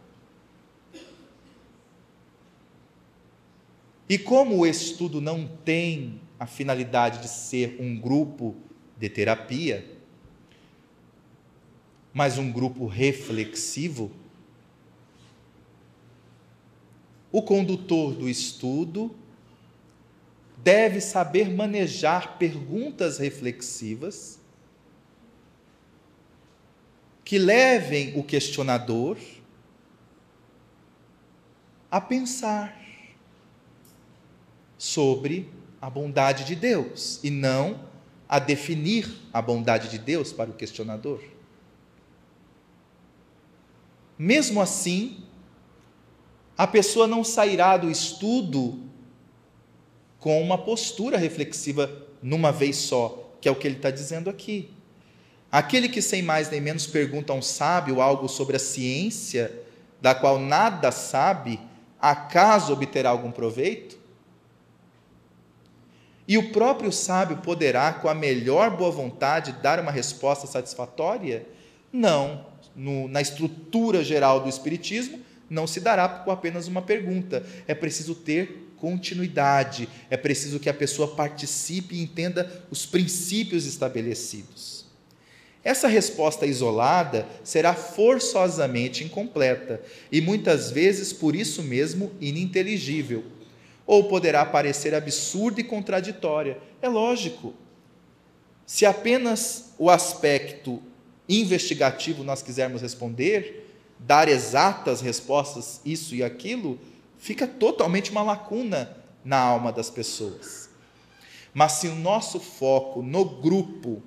E como o estudo não tem a finalidade de ser um grupo de terapia, mas um grupo reflexivo, o condutor do estudo deve saber manejar perguntas reflexivas que levem o questionador a pensar sobre a bondade de Deus e não a definir a bondade de Deus para o questionador. Mesmo assim, a pessoa não sairá do estudo com uma postura reflexiva numa vez só, que é o que ele está dizendo aqui. Aquele que sem mais nem menos pergunta a um sábio algo sobre a ciência, da qual nada sabe, acaso obterá algum proveito? E o próprio sábio poderá, com a melhor boa vontade, dar uma resposta satisfatória? Não. No, na estrutura geral do Espiritismo, não se dará com apenas uma pergunta. É preciso ter continuidade, é preciso que a pessoa participe e entenda os princípios estabelecidos. Essa resposta isolada será forçosamente incompleta e muitas vezes por isso mesmo ininteligível, ou poderá parecer absurda e contraditória. É lógico. Se apenas o aspecto investigativo nós quisermos responder, dar exatas respostas, isso e aquilo, fica totalmente uma lacuna na alma das pessoas. Mas se o nosso foco no grupo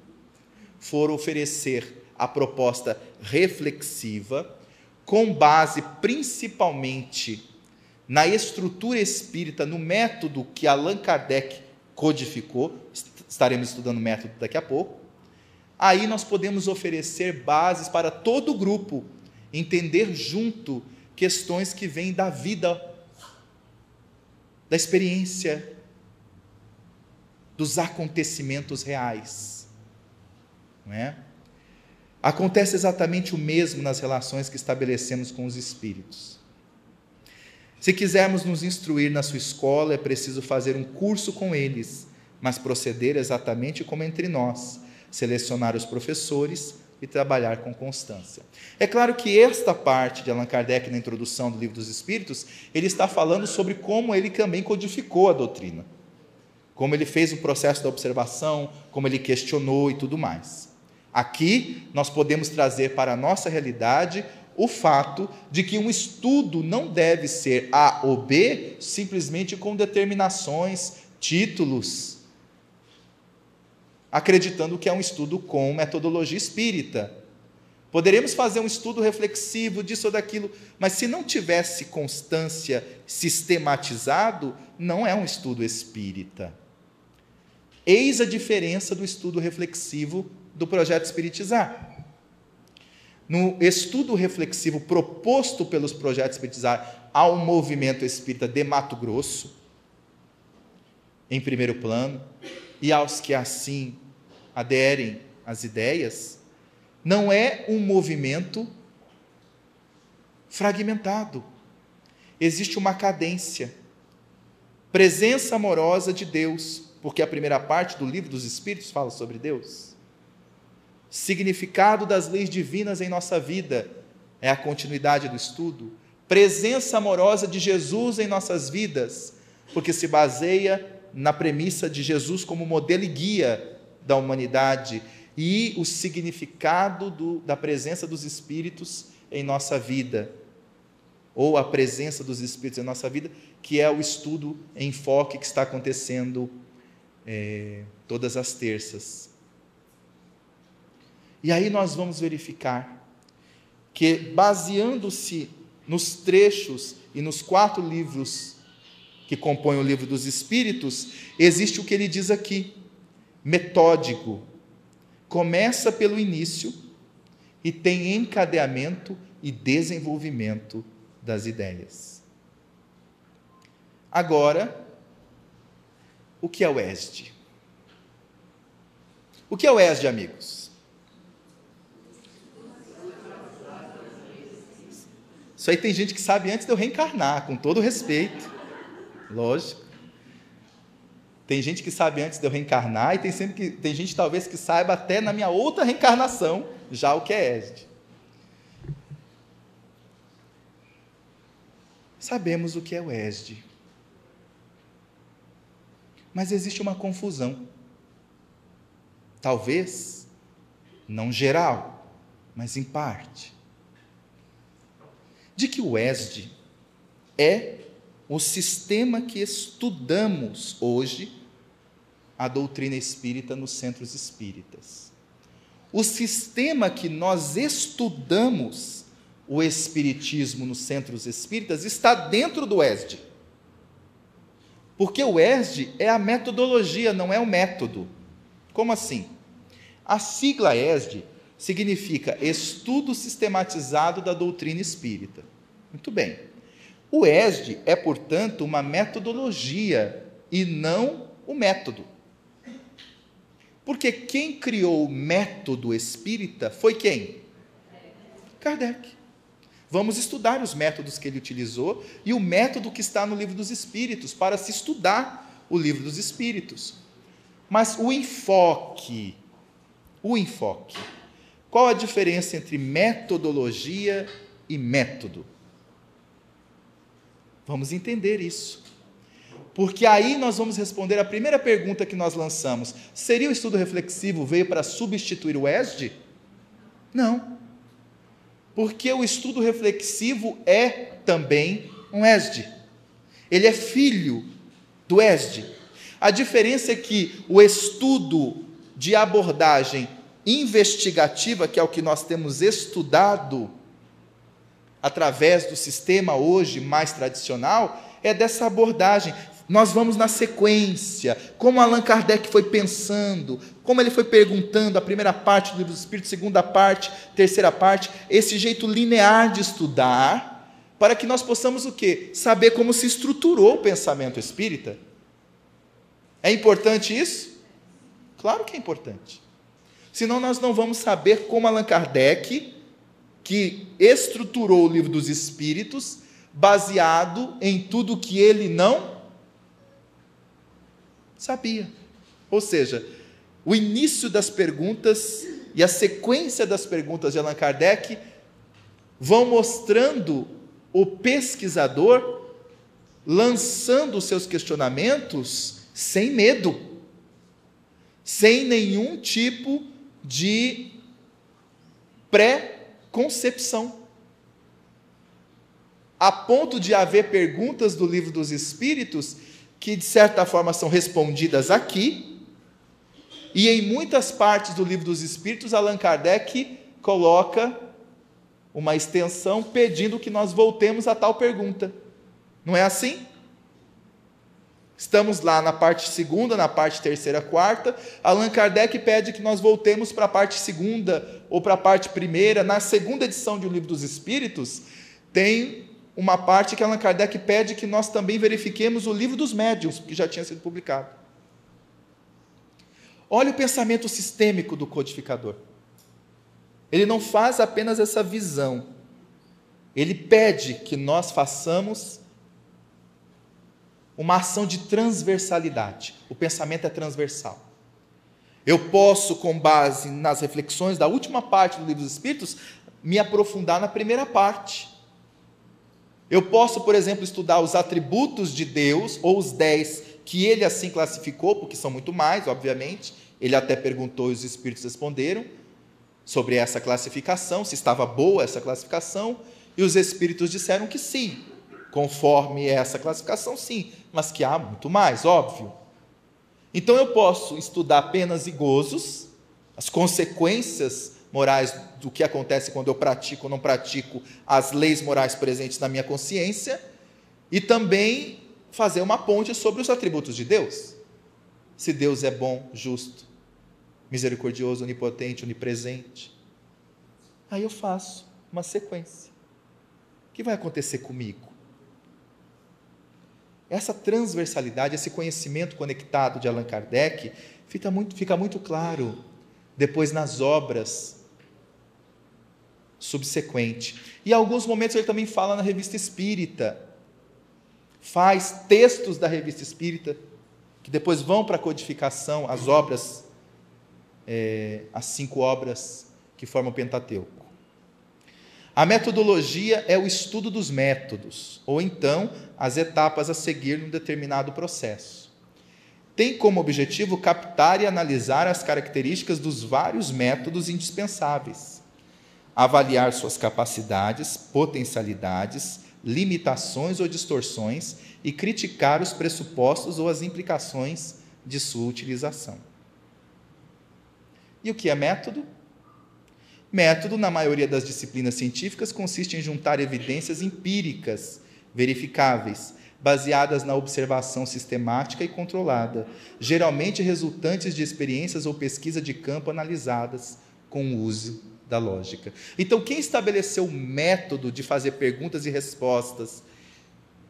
for oferecer a proposta reflexiva, com base principalmente na estrutura espírita, no método que Allan Kardec codificou, estaremos estudando o método daqui a pouco, aí nós podemos oferecer bases para todo o grupo entender junto questões que vêm da vida, da experiência, dos acontecimentos reais. Não é? Acontece exatamente o mesmo nas relações que estabelecemos com os espíritos. Se quisermos nos instruir na sua escola, é preciso fazer um curso com eles, mas proceder exatamente como entre nós, selecionar os professores e trabalhar com constância. É claro que esta parte de Allan Kardec na introdução do Livro dos Espíritos, ele está falando sobre como ele também codificou a doutrina. Como ele fez o processo da observação, como ele questionou e tudo mais. Aqui nós podemos trazer para a nossa realidade o fato de que um estudo não deve ser A ou B simplesmente com determinações, títulos, acreditando que é um estudo com metodologia espírita. Poderemos fazer um estudo reflexivo disso ou daquilo, mas se não tivesse constância sistematizado, não é um estudo espírita. Eis a diferença do estudo reflexivo do projeto Espiritizar. No estudo reflexivo proposto pelos projetos Espiritizar ao movimento espírita de Mato Grosso, em primeiro plano, e aos que assim aderem às ideias, não é um movimento fragmentado. Existe uma cadência. Presença amorosa de Deus, porque a primeira parte do livro dos Espíritos fala sobre Deus. Significado das leis divinas em nossa vida é a continuidade do estudo. Presença amorosa de Jesus em nossas vidas, porque se baseia na premissa de Jesus como modelo e guia da humanidade e o significado do, da presença dos Espíritos em nossa vida, ou a presença dos Espíritos em nossa vida, que é o estudo em foco que está acontecendo é, todas as terças. E aí nós vamos verificar que, baseando-se nos trechos e nos quatro livros que compõem o livro dos Espíritos, existe o que ele diz aqui, metódico. Começa pelo início e tem encadeamento e desenvolvimento das ideias. Agora, o que é o ESD? O que é o ESD, amigos? Isso aí tem gente que sabe antes de eu reencarnar, com todo respeito. Lógico. Tem gente que sabe antes de eu reencarnar e tem sempre que tem gente talvez que saiba até na minha outra reencarnação já o que é Esde. Sabemos o que é o Esde. Mas existe uma confusão. Talvez não geral, mas em parte. De que o ESD é o sistema que estudamos hoje, a doutrina espírita nos centros espíritas. O sistema que nós estudamos, o espiritismo nos centros espíritas, está dentro do ESD. Porque o ESD é a metodologia, não é o método. Como assim? A sigla ESD significa Estudo Sistematizado da Doutrina Espírita. Muito bem. O ESD é, portanto, uma metodologia e não o método. Porque quem criou o método espírita foi quem? Kardec. Vamos estudar os métodos que ele utilizou e o método que está no livro dos Espíritos, para se estudar o livro dos Espíritos. Mas o enfoque, o enfoque. Qual a diferença entre metodologia e método? Vamos entender isso. Porque aí nós vamos responder a primeira pergunta que nós lançamos: seria o estudo reflexivo veio para substituir o ESD? Não. Porque o estudo reflexivo é também um ESD. Ele é filho do ESD. A diferença é que o estudo de abordagem investigativa, que é o que nós temos estudado, através do sistema hoje mais tradicional, é dessa abordagem. Nós vamos na sequência, como Allan Kardec foi pensando, como ele foi perguntando, a primeira parte do livro do Espírito, segunda parte, terceira parte, esse jeito linear de estudar, para que nós possamos o quê? Saber como se estruturou o pensamento espírita. É importante isso? Claro que é importante. Senão nós não vamos saber como Allan Kardec que estruturou o livro dos Espíritos baseado em tudo que ele não sabia. Ou seja, o início das perguntas e a sequência das perguntas de Allan Kardec vão mostrando o pesquisador lançando seus questionamentos sem medo, sem nenhum tipo de pré concepção. A ponto de haver perguntas do livro dos Espíritos que, de certa forma, são respondidas aqui, e em muitas partes do livro dos Espíritos, Allan Kardec coloca uma extensão pedindo que nós voltemos a tal pergunta. Não é assim? Estamos lá na parte segunda, na parte terceira, quarta. Allan Kardec pede que nós voltemos para a parte segunda ou para a parte primeira. Na segunda edição de O Livro dos Espíritos, tem uma parte que Allan Kardec pede que nós também verifiquemos o Livro dos Médiuns, que já tinha sido publicado. Olha o pensamento sistêmico do codificador. Ele não faz apenas essa visão, ele pede que nós façamos uma ação de transversalidade. O pensamento é transversal. Eu posso, com base nas reflexões da última parte do Livro dos Espíritos, me aprofundar na primeira parte. Eu posso, por exemplo, estudar os atributos de Deus, ou os dez que ele assim classificou, porque são muito mais, obviamente. Ele até perguntou e os Espíritos responderam sobre essa classificação, se estava boa essa classificação, e os Espíritos disseram que sim, conforme essa classificação, sim, mas que há muito mais, óbvio. Então eu posso estudar penas e gozos, as consequências morais do que acontece quando eu pratico ou não pratico as leis morais presentes na minha consciência, e também fazer uma ponte sobre os atributos de Deus. Se Deus é bom, justo, misericordioso, onipotente, onipresente. Aí eu faço uma sequência. O que vai acontecer comigo? Essa transversalidade, esse conhecimento conectado de Allan Kardec, fica muito, fica muito claro depois nas obras subsequentes. E em alguns momentos ele também fala na revista espírita. Faz textos da revista espírita, que depois vão para a codificação, as obras, é, as cinco obras que formam o Pentateuco. A metodologia é o estudo dos métodos, ou então as etapas a seguir num determinado processo. Tem como objetivo captar e analisar as características dos vários métodos indispensáveis, avaliar suas capacidades, potencialidades, limitações ou distorções e criticar os pressupostos ou as implicações de sua utilização. E o que é método? Método, na maioria das disciplinas científicas, consiste em juntar evidências empíricas, verificáveis, baseadas na observação sistemática e controlada, geralmente resultantes de experiências ou pesquisa de campo analisadas com o uso da lógica. Então, quem estabeleceu o método de fazer perguntas e respostas,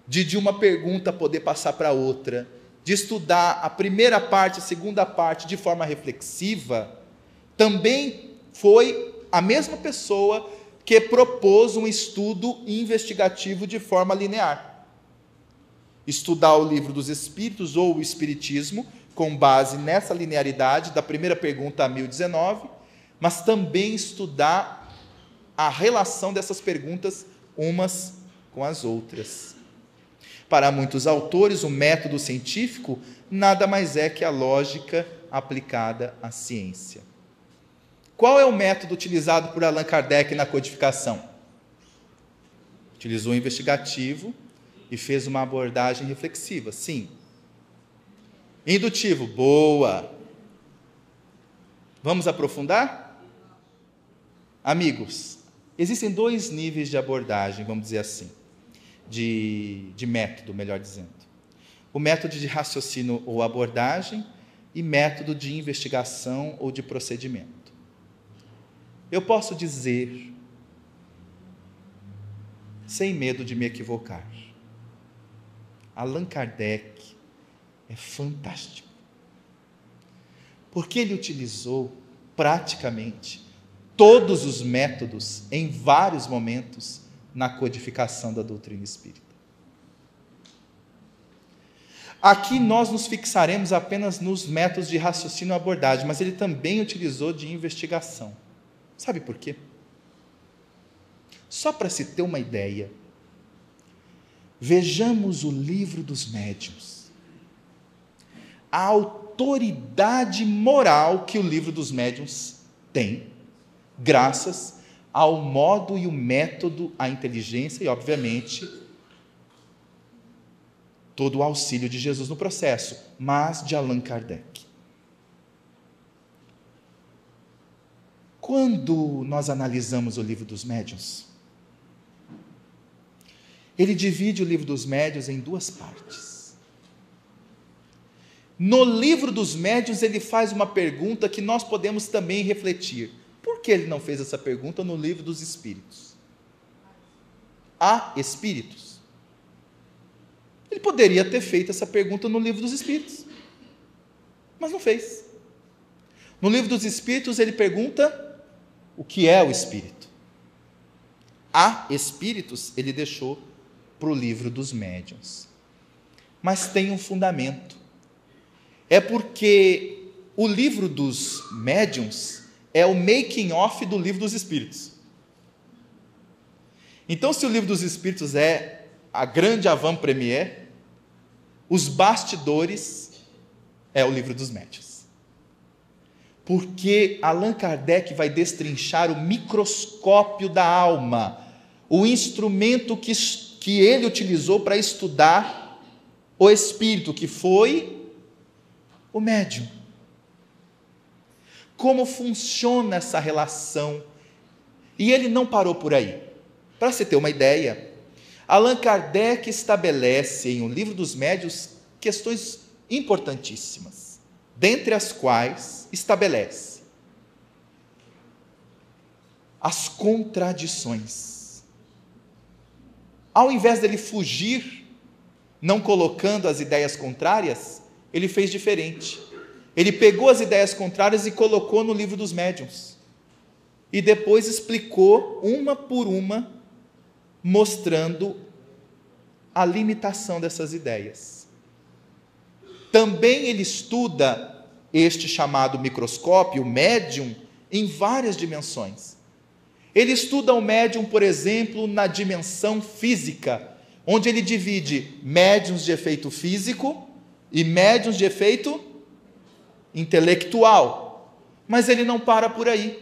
de de uma pergunta poder passar para outra, de estudar a primeira parte, a segunda parte de forma reflexiva, também foi a mesma pessoa que propôs um estudo investigativo de forma linear. Estudar o livro dos Espíritos ou o Espiritismo, com base nessa linearidade, da primeira pergunta a 1019, mas também estudar a relação dessas perguntas umas com as outras. Para muitos autores, o método científico nada mais é que a lógica aplicada à ciência. Qual é o método utilizado por Allan Kardec na codificação? Utilizou o investigativo e fez uma abordagem reflexiva, sim. Indutivo, boa. Vamos aprofundar? Amigos, existem dois níveis de abordagem, vamos dizer assim, de, de método, melhor dizendo. O método de raciocínio ou abordagem e método de investigação ou de procedimento. Eu posso dizer, sem medo de me equivocar, Allan Kardec é fantástico. Porque ele utilizou praticamente todos os métodos em vários momentos na codificação da doutrina espírita. Aqui nós nos fixaremos apenas nos métodos de raciocínio e abordagem, mas ele também utilizou de investigação. Sabe por quê? Só para se ter uma ideia, vejamos o livro dos médiuns. A autoridade moral que o livro dos médiuns tem, graças ao modo e o método, a inteligência e, obviamente, todo o auxílio de Jesus no processo, mas de Allan Kardec. Quando nós analisamos o livro dos médiuns, ele divide o livro dos médiuns em duas partes. No livro dos médiuns, ele faz uma pergunta que nós podemos também refletir. Por que ele não fez essa pergunta no livro dos espíritos? Há espíritos? Ele poderia ter feito essa pergunta no livro dos espíritos, mas não fez. No livro dos espíritos, ele pergunta o que é o espírito. Há espíritos, ele deixou para o livro dos médiuns. mas tem um fundamento. É porque o livro dos médiuns é o making off do livro dos espíritos. Então, se o livro dos espíritos é a grande avant-première, os bastidores é o livro dos médiuns. Porque Allan Kardec vai destrinchar o microscópio da alma, o instrumento que, que ele utilizou para estudar o espírito, que foi o médium. Como funciona essa relação? E ele não parou por aí. Para você ter uma ideia, Allan Kardec estabelece em O Livro dos Médios questões importantíssimas, dentre as quais estabelece as contradições. Ao invés dele fugir, não colocando as ideias contrárias, ele fez diferente. Ele pegou as ideias contrárias e colocou no livro dos médiuns. E depois explicou uma por uma, mostrando a limitação dessas ideias. Também ele estuda este chamado microscópio, o médium, em várias dimensões. Ele estuda o médium, por exemplo, na dimensão física, onde ele divide médiums de efeito físico e médiums de efeito intelectual. Mas ele não para por aí.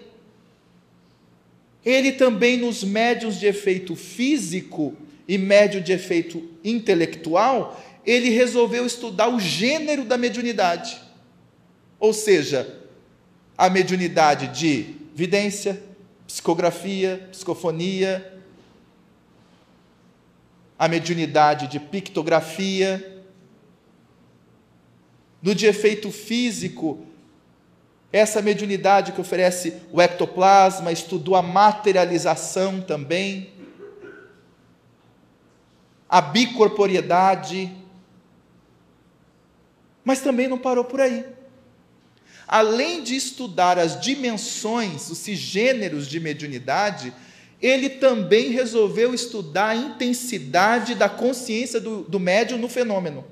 Ele também, nos médiums de efeito físico e médio de efeito intelectual, ele resolveu estudar o gênero da mediunidade. Ou seja, a mediunidade de vidência, psicografia, psicofonia, a mediunidade de pictografia, no de efeito físico, essa mediunidade que oferece o ectoplasma, estudou a materialização também, a bicorporiedade, mas também não parou por aí. Além de estudar as dimensões, os gêneros de mediunidade, ele também resolveu estudar a intensidade da consciência do, do médium no fenômeno.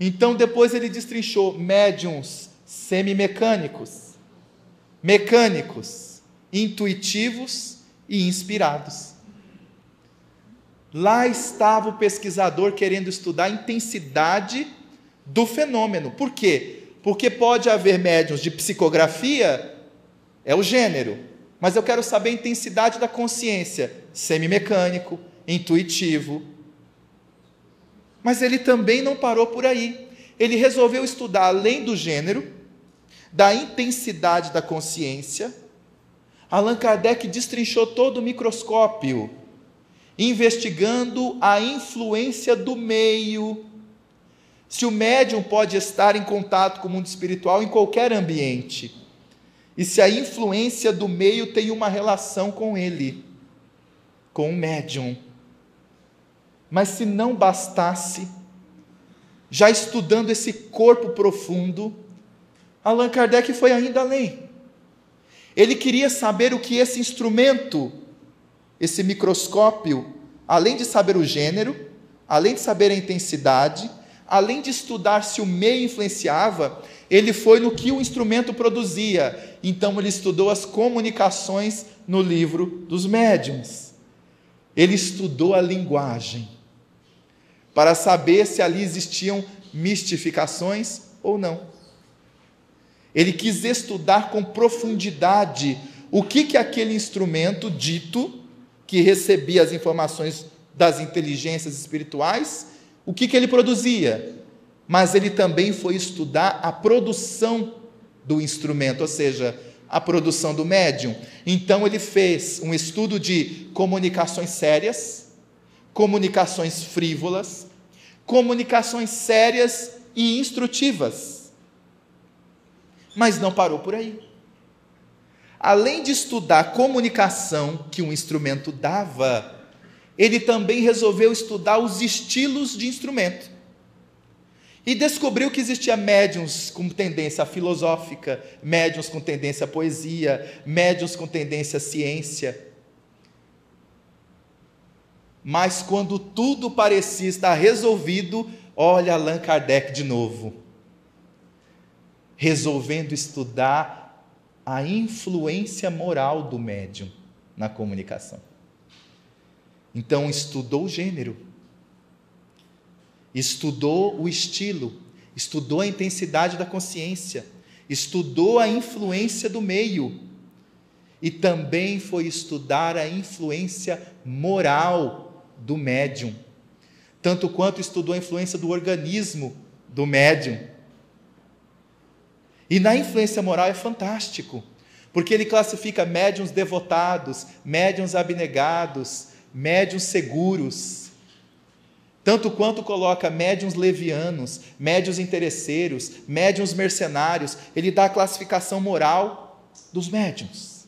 Então, depois ele destrinchou médiums semimecânicos, mecânicos, intuitivos e inspirados. Lá estava o pesquisador querendo estudar a intensidade do fenômeno. Por quê? Porque pode haver médiums de psicografia, é o gênero, mas eu quero saber a intensidade da consciência, semimecânico, intuitivo, mas ele também não parou por aí. Ele resolveu estudar além do gênero, da intensidade da consciência. Allan Kardec destrinchou todo o microscópio, investigando a influência do meio. Se o médium pode estar em contato com o mundo espiritual em qualquer ambiente, e se a influência do meio tem uma relação com ele, com o médium. Mas se não bastasse, já estudando esse corpo profundo, Allan Kardec foi ainda além. Ele queria saber o que esse instrumento, esse microscópio, além de saber o gênero, além de saber a intensidade, além de estudar se o meio influenciava, ele foi no que o instrumento produzia. Então ele estudou as comunicações no livro dos médiuns. Ele estudou a linguagem para saber se ali existiam mistificações ou não. Ele quis estudar com profundidade o que, que aquele instrumento dito, que recebia as informações das inteligências espirituais, o que, que ele produzia. Mas ele também foi estudar a produção do instrumento, ou seja, a produção do médium. Então ele fez um estudo de comunicações sérias, comunicações frívolas, comunicações sérias e instrutivas. Mas não parou por aí. Além de estudar a comunicação que um instrumento dava, ele também resolveu estudar os estilos de instrumento. E descobriu que existia médiums com tendência filosófica, médiums com tendência à poesia, médiums com tendência à ciência. mas quando tudo parecia estar resolvido, olha Allan Kardec de novo, resolvendo estudar a influência moral do médium na comunicação. Então, estudou o gênero, estudou o estilo, estudou a intensidade da consciência, estudou a influência do meio e também foi estudar a influência moral do médium, tanto quanto estudou a influência do organismo do médium. E na influência moral é fantástico, porque ele classifica médiums devotados, médiums abnegados, médiums seguros, tanto quanto coloca médiums levianos, médiums interesseiros, médiums mercenários, ele dá a classificação moral dos médiums.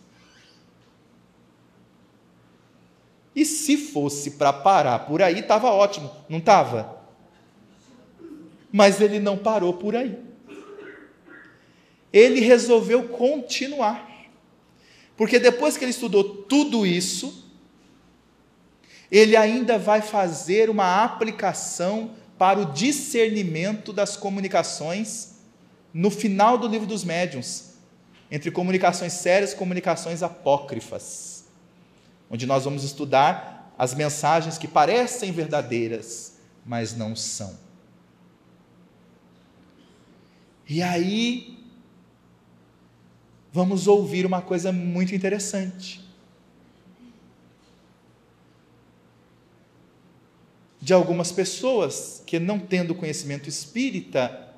E se fosse para parar por aí, estava ótimo, não estava? Mas ele não parou por aí. Ele resolveu continuar. Porque depois que ele estudou tudo isso, ele ainda vai fazer uma aplicação para o discernimento das comunicações no final do livro dos médiuns, entre comunicações sérias e comunicações apócrifas onde nós vamos estudar as mensagens que parecem verdadeiras, mas não são. E aí, vamos ouvir uma coisa muito interessante. De algumas pessoas que, não tendo conhecimento espírita,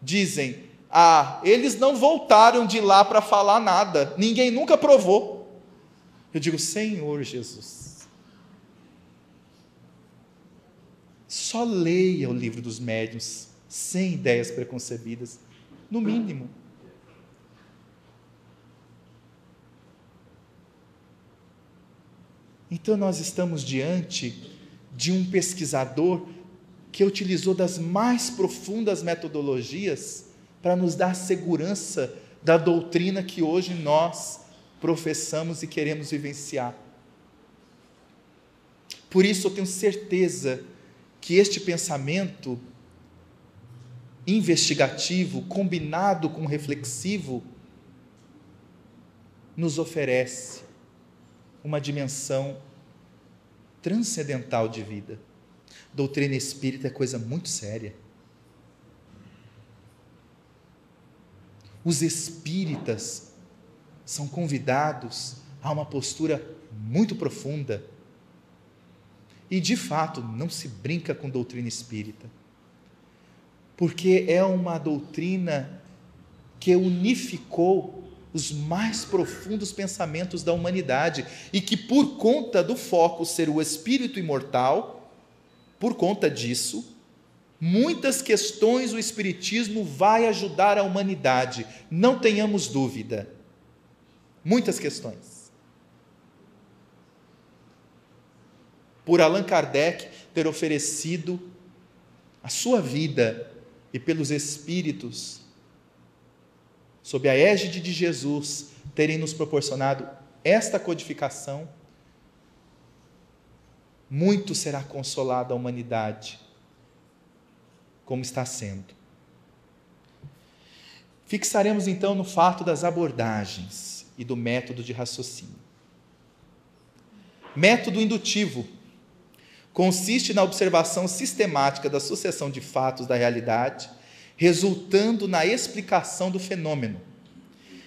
dizem: Ah, eles não voltaram de lá para falar nada, ninguém nunca provou. Eu digo, Senhor Jesus, só leia o livro dos médiuns sem ideias preconcebidas, no mínimo. Então nós estamos diante de um pesquisador que utilizou das mais profundas metodologias para nos dar segurança da doutrina que hoje nós professamos e queremos vivenciar. Por isso eu tenho certeza que este pensamento investigativo, combinado com reflexivo, nos oferece uma dimensão transcendental de vida. Doutrina espírita é coisa muito séria. Os espíritas são convidados a uma postura muito profunda. E, de fato, não se brinca com doutrina espírita, porque é uma doutrina que unificou os mais profundos pensamentos da humanidade e que, por conta do foco ser o espírito imortal, por conta disso, muitas questões o Espiritismo vai ajudar a humanidade, não tenhamos dúvida muitas questões. Por Allan Kardec ter oferecido a sua vida e pelos Espíritos, sob a égide de Jesus, terem nos proporcionado esta codificação, muito será consolada a humanidade, como está sendo. Fixaremos então no fato das abordagens e do método de raciocínio. Método indutivo consiste na observação sistemática da sucessão de fatos da realidade, resultando na explicação do fenômeno.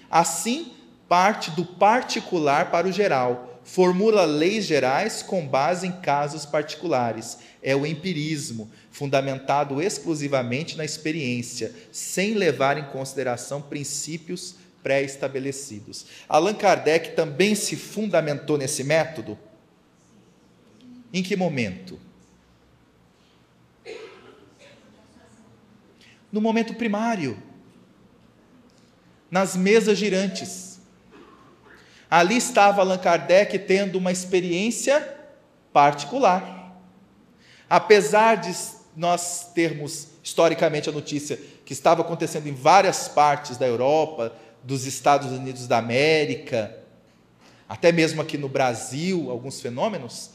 Assim, parte do particular para o geral, formula leis gerais com base em casos particulares. É o empirismo, fundamentado exclusivamente na experiência, sem levar em consideração princípios pré-estabelecidos. Allan Kardec também se fundamentou nesse método? Em que momento? No momento primário, nas mesas girantes. Ali estava Allan Kardec tendo uma experiência particular. Apesar de nós termos historicamente a notícia que estava acontecendo em várias partes da Europa, dos Estados Unidos da América, até mesmo aqui no Brasil, alguns fenômenos,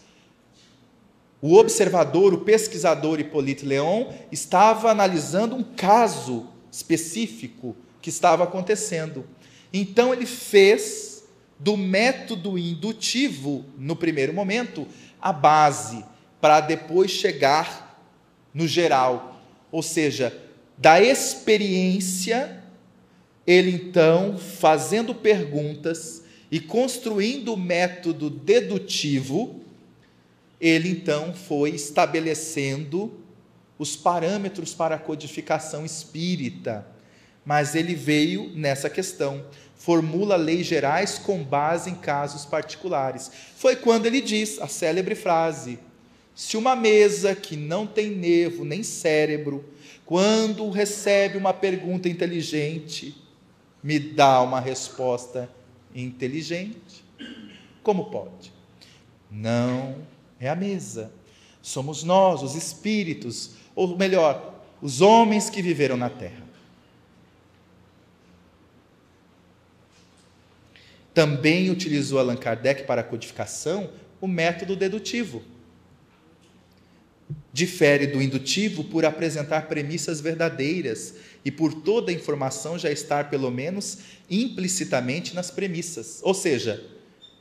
o observador, o pesquisador Hippolyte Leon estava analisando um caso específico que estava acontecendo. Então ele fez do método indutivo, no primeiro momento, a base, para depois chegar no geral. Ou seja, da experiência, ele então, fazendo perguntas e construindo o método dedutivo, ele então foi estabelecendo os parâmetros para a codificação espírita. Mas ele veio nessa questão, formula leis gerais com base em casos particulares. Foi quando ele diz a célebre frase: se uma mesa que não tem nervo nem cérebro, quando recebe uma pergunta inteligente, me dá uma resposta inteligente, como pode? Não é a mesa. Somos nós, os espíritos, ou melhor, os homens que viveram na terra. Também utilizou Allan Kardec para a codificação o método dedutivo. Difere do indutivo por apresentar premissas verdadeiras e por toda a informação já estar, pelo menos, implicitamente nas premissas. Ou seja,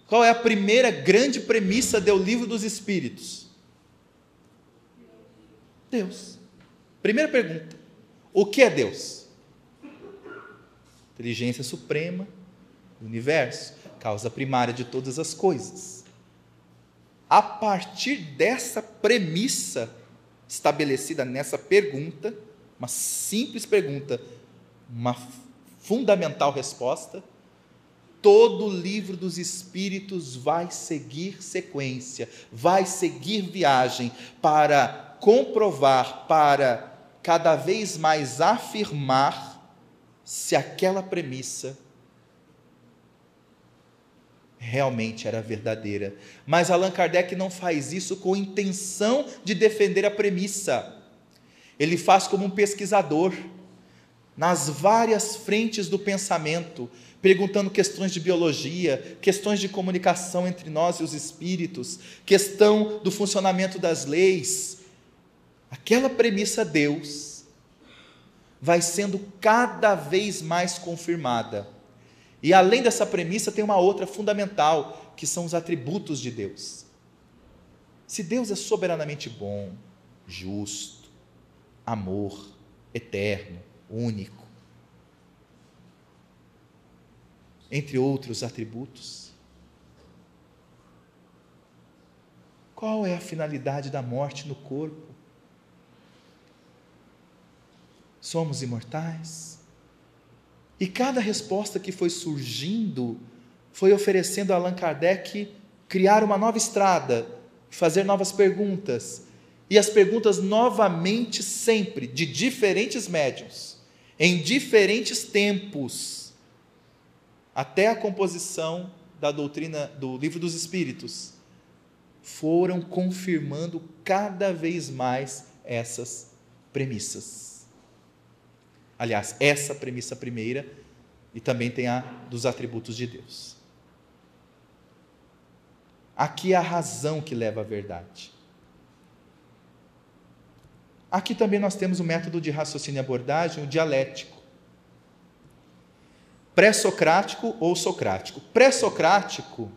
qual é a primeira grande premissa do livro dos Espíritos? Deus. Primeira pergunta: o que é Deus? Inteligência suprema do universo, causa primária de todas as coisas. A partir dessa premissa estabelecida nessa pergunta, uma simples pergunta, uma fundamental resposta, todo o livro dos Espíritos vai seguir sequência, vai seguir viagem para comprovar, para cada vez mais afirmar se aquela premissa realmente era verdadeira. Mas Allan Kardec não faz isso com intenção de defender a premissa. Ele faz como um pesquisador, nas várias frentes do pensamento, perguntando questões de biologia, questões de comunicação entre nós e os espíritos, questão do funcionamento das leis. Aquela premissa Deus vai sendo cada vez mais confirmada. E além dessa premissa, tem uma outra fundamental, que são os atributos de Deus. Se Deus é soberanamente bom, justo, amor, eterno, único, entre outros atributos. Qual é a finalidade da morte no corpo? Somos imortais? E cada resposta que foi surgindo foi oferecendo a Allan Kardec criar uma nova estrada, fazer novas perguntas. E as perguntas novamente sempre de diferentes médiums, em diferentes tempos até a composição da doutrina do Livro dos Espíritos, foram confirmando cada vez mais essas premissas. Aliás, essa premissa primeira e também tem a dos atributos de Deus. Aqui é a razão que leva à verdade. Aqui também nós temos o método de raciocínio e abordagem, o dialético pré-socrático ou socrático. Pré-socrático,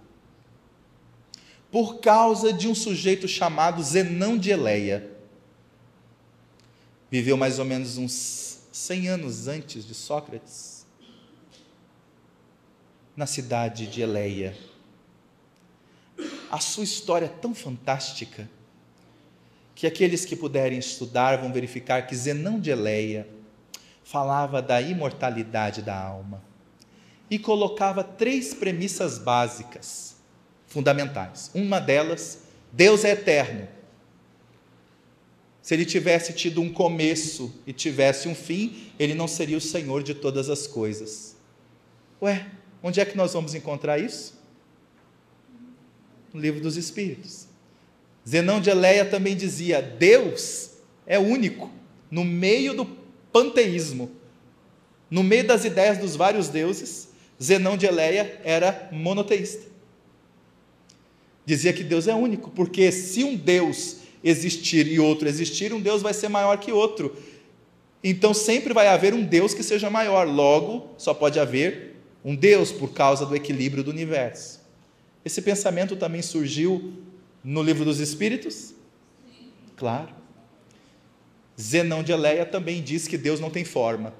por causa de um sujeito chamado Zenão de Eleia. Viveu mais ou menos uns 100 anos antes de Sócrates, na cidade de Eleia. A sua história é tão fantástica que aqueles que puderem estudar vão verificar que Zenão de Eleia falava da imortalidade da alma e colocava três premissas básicas, fundamentais. Uma delas, Deus é eterno. Se ele tivesse tido um começo e tivesse um fim, ele não seria o Senhor de todas as coisas. Ué, onde é que nós vamos encontrar isso? No livro dos Espíritos. Zenão de Eleia também dizia: Deus é único no meio do panteísmo, no meio das ideias dos vários deuses, Zenão de Eleia era monoteísta. Dizia que Deus é único, porque se um Deus existir e outro existir, um Deus vai ser maior que outro. Então sempre vai haver um Deus que seja maior, logo só pode haver um Deus por causa do equilíbrio do universo. Esse pensamento também surgiu no livro dos Espíritos? Claro. Zenão de Eleia também diz que Deus não tem forma.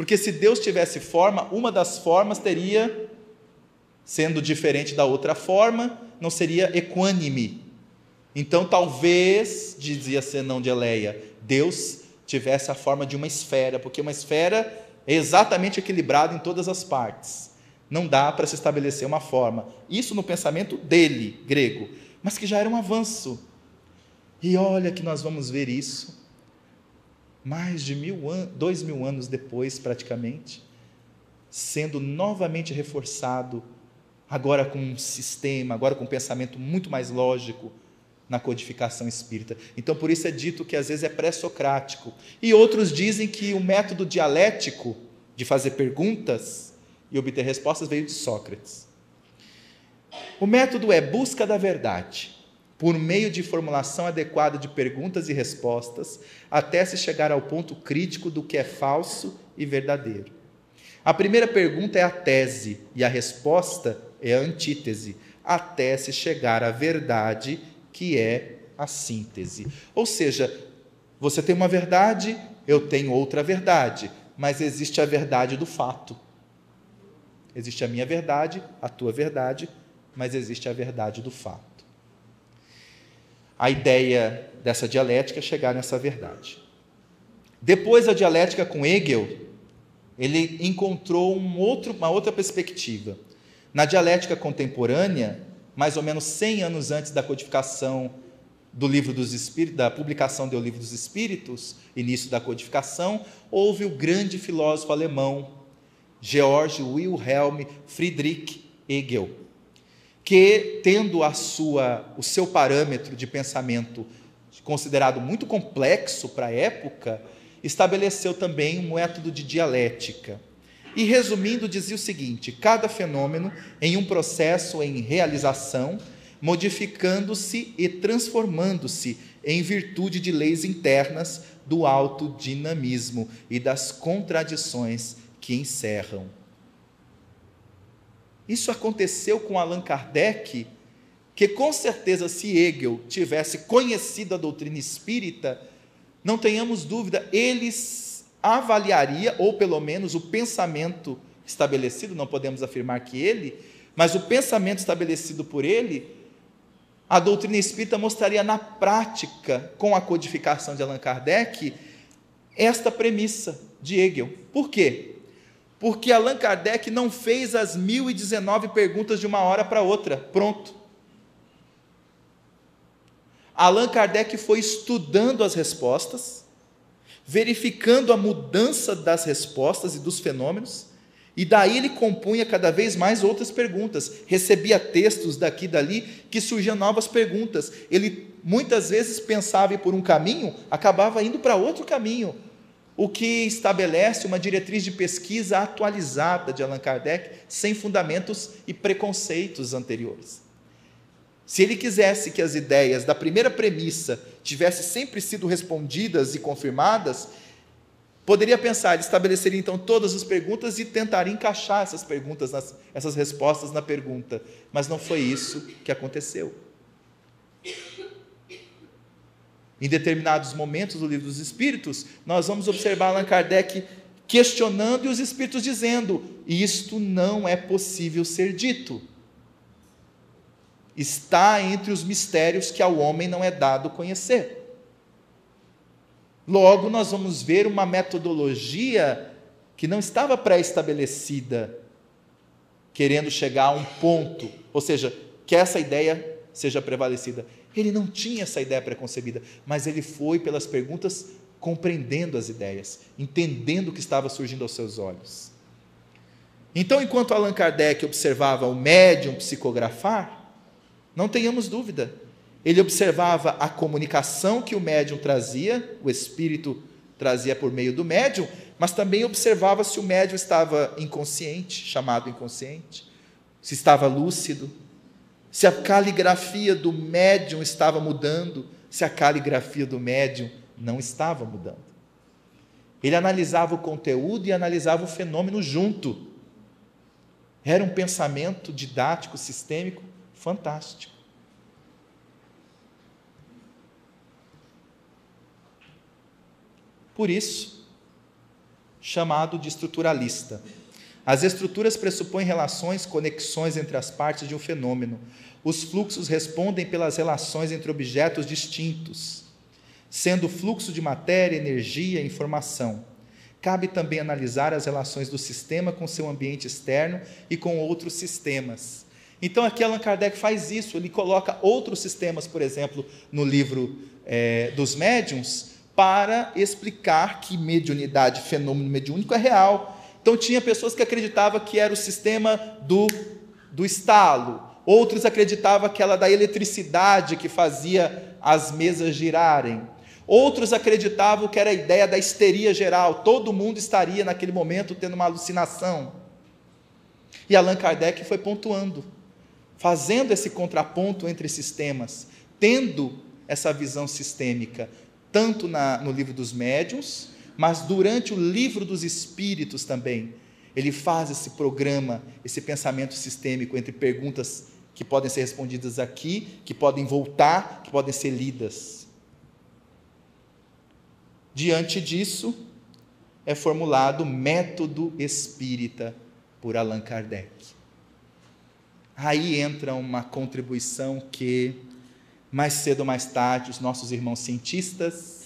Porque se Deus tivesse forma, uma das formas teria, sendo diferente da outra forma, não seria equânime. Então, talvez, dizia Zenão de Eleia, Deus tivesse a forma de uma esfera, porque uma esfera é exatamente equilibrada em todas as partes. Não dá para se estabelecer uma forma. Isso no pensamento dele, grego, mas que já era um avanço. E olha que nós vamos ver isso mais de mil an dois mil anos depois, praticamente, sendo novamente reforçado, agora com um sistema, agora com um pensamento muito mais lógico na codificação espírita. Então, por isso é dito que às vezes é pré-socrático. E outros dizem que o método dialético de fazer perguntas e obter respostas veio de Sócrates. O método é busca da verdade por meio de formulação adequada de perguntas e respostas, até se chegar ao ponto crítico do que é falso e verdadeiro. A primeira pergunta é a tese e a resposta é a antítese, até se chegar à verdade, que é a síntese. Ou seja, você tem uma verdade, eu tenho outra verdade, mas existe a verdade do fato. Existe a minha verdade, a tua verdade, mas existe a verdade do fato a ideia dessa dialética é chegar nessa verdade. Depois da dialética com Hegel, ele encontrou um outro, uma outra perspectiva. Na dialética contemporânea, mais ou menos 100 anos antes da codificação do livro dos Espíritos, da publicação do livro dos Espíritos, início da codificação, houve o grande filósofo alemão Georg Wilhelm Friedrich Hegel, que, tendo a sua, o seu parâmetro de pensamento considerado muito complexo para a época, estabeleceu também um método de dialética. E resumindo, dizia o seguinte: cada fenômeno em um processo em realização, modificando-se e transformando-se em virtude de leis internas do autodinamismo e das contradições que encerram. Isso aconteceu com Allan Kardec, que com certeza, se Hegel tivesse conhecido a doutrina espírita, não tenhamos dúvida, ele avaliaria, ou pelo menos o pensamento estabelecido, não podemos afirmar que ele, mas o pensamento estabelecido por ele, a doutrina espírita mostraria na prática, com a codificação de Allan Kardec, esta premissa de Hegel. Por quê? Porque Allan Kardec não fez as 1019 perguntas de uma hora para outra. Pronto. Allan Kardec foi estudando as respostas, verificando a mudança das respostas e dos fenômenos, e daí ele compunha cada vez mais outras perguntas, recebia textos daqui e dali que surgiam novas perguntas. Ele muitas vezes pensava por um caminho, acabava indo para outro caminho, o que estabelece uma diretriz de pesquisa atualizada de Allan Kardec, sem fundamentos e preconceitos anteriores. Se ele quisesse que as ideias da primeira premissa tivessem sempre sido respondidas e confirmadas, poderia pensar, ele estabeleceria então todas as perguntas e tentaria encaixar essas perguntas, nas, essas respostas na pergunta. Mas não foi isso que aconteceu. Em determinados momentos do livro dos Espíritos, nós vamos observar Allan Kardec questionando e os Espíritos dizendo: isto não é possível ser dito. Está entre os mistérios que ao homem não é dado conhecer. Logo, nós vamos ver uma metodologia que não estava pré-estabelecida, querendo chegar a um ponto, ou seja, que essa ideia seja prevalecida. Ele não tinha essa ideia preconcebida, mas ele foi pelas perguntas compreendendo as ideias, entendendo o que estava surgindo aos seus olhos. Então, enquanto Allan Kardec observava o médium psicografar, não tenhamos dúvida, ele observava a comunicação que o médium trazia, o espírito trazia por meio do médium, mas também observava se o médium estava inconsciente, chamado inconsciente, se estava lúcido, se a caligrafia do médium estava mudando, se a caligrafia do médium não estava mudando. Ele analisava o conteúdo e analisava o fenômeno junto. Era um pensamento didático, sistêmico, fantástico. Por isso, chamado de estruturalista. As estruturas pressupõem relações, conexões entre as partes de um fenômeno. Os fluxos respondem pelas relações entre objetos distintos, sendo o fluxo de matéria, energia e informação. Cabe também analisar as relações do sistema com seu ambiente externo e com outros sistemas. Então, aqui Allan Kardec faz isso, ele coloca outros sistemas, por exemplo, no livro é, dos médiums, para explicar que mediunidade, fenômeno mediúnico é real. Então, tinha pessoas que acreditavam que era o sistema do, do estalo, outros acreditavam que era da eletricidade que fazia as mesas girarem. Outros acreditavam que era a ideia da histeria geral, todo mundo estaria naquele momento tendo uma alucinação. E Allan Kardec foi pontuando, fazendo esse contraponto entre sistemas, tendo essa visão sistêmica, tanto na, no livro dos médiuns, mas durante o livro dos espíritos também. Ele faz esse programa, esse pensamento sistêmico entre perguntas que podem ser respondidas aqui, que podem voltar, que podem ser lidas. Diante disso, é formulado o método espírita por Allan Kardec. Aí entra uma contribuição que, mais cedo ou mais tarde, os nossos irmãos cientistas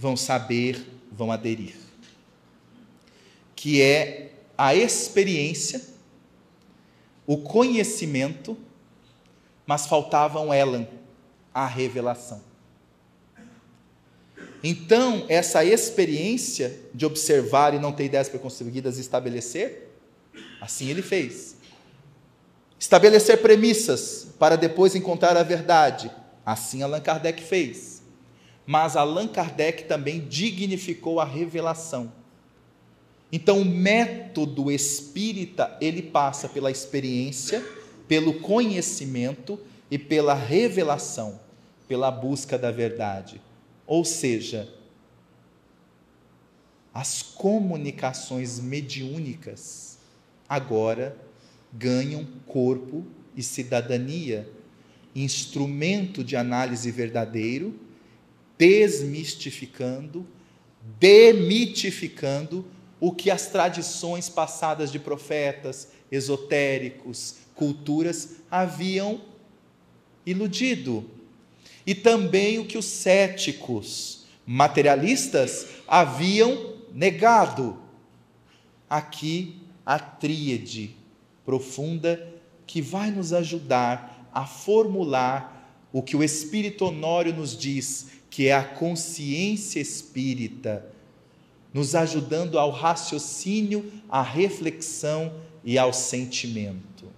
vão saber, vão aderir. Que é a experiência, o conhecimento, mas faltava um elan, a revelação. Então, essa experiência de observar e não ter ideias preconcebidas e estabelecer, assim ele fez. Estabelecer premissas para depois encontrar a verdade, assim Allan Kardec fez. Mas Allan Kardec também dignificou a revelação. Então, o método espírita, ele passa pela experiência, pelo conhecimento e pela revelação, pela busca da verdade. Ou seja, as comunicações mediúnicas agora ganham corpo e cidadania, instrumento de análise verdadeiro, desmistificando, demitificando o que as tradições passadas de profetas, esotéricos, culturas haviam iludido e também o que os céticos materialistas haviam negado. Aqui a tríade profunda que vai nos ajudar a formular o que o Espírito Honório nos diz, que é a consciência espírita, nos ajudando ao raciocínio, à reflexão e ao sentimento.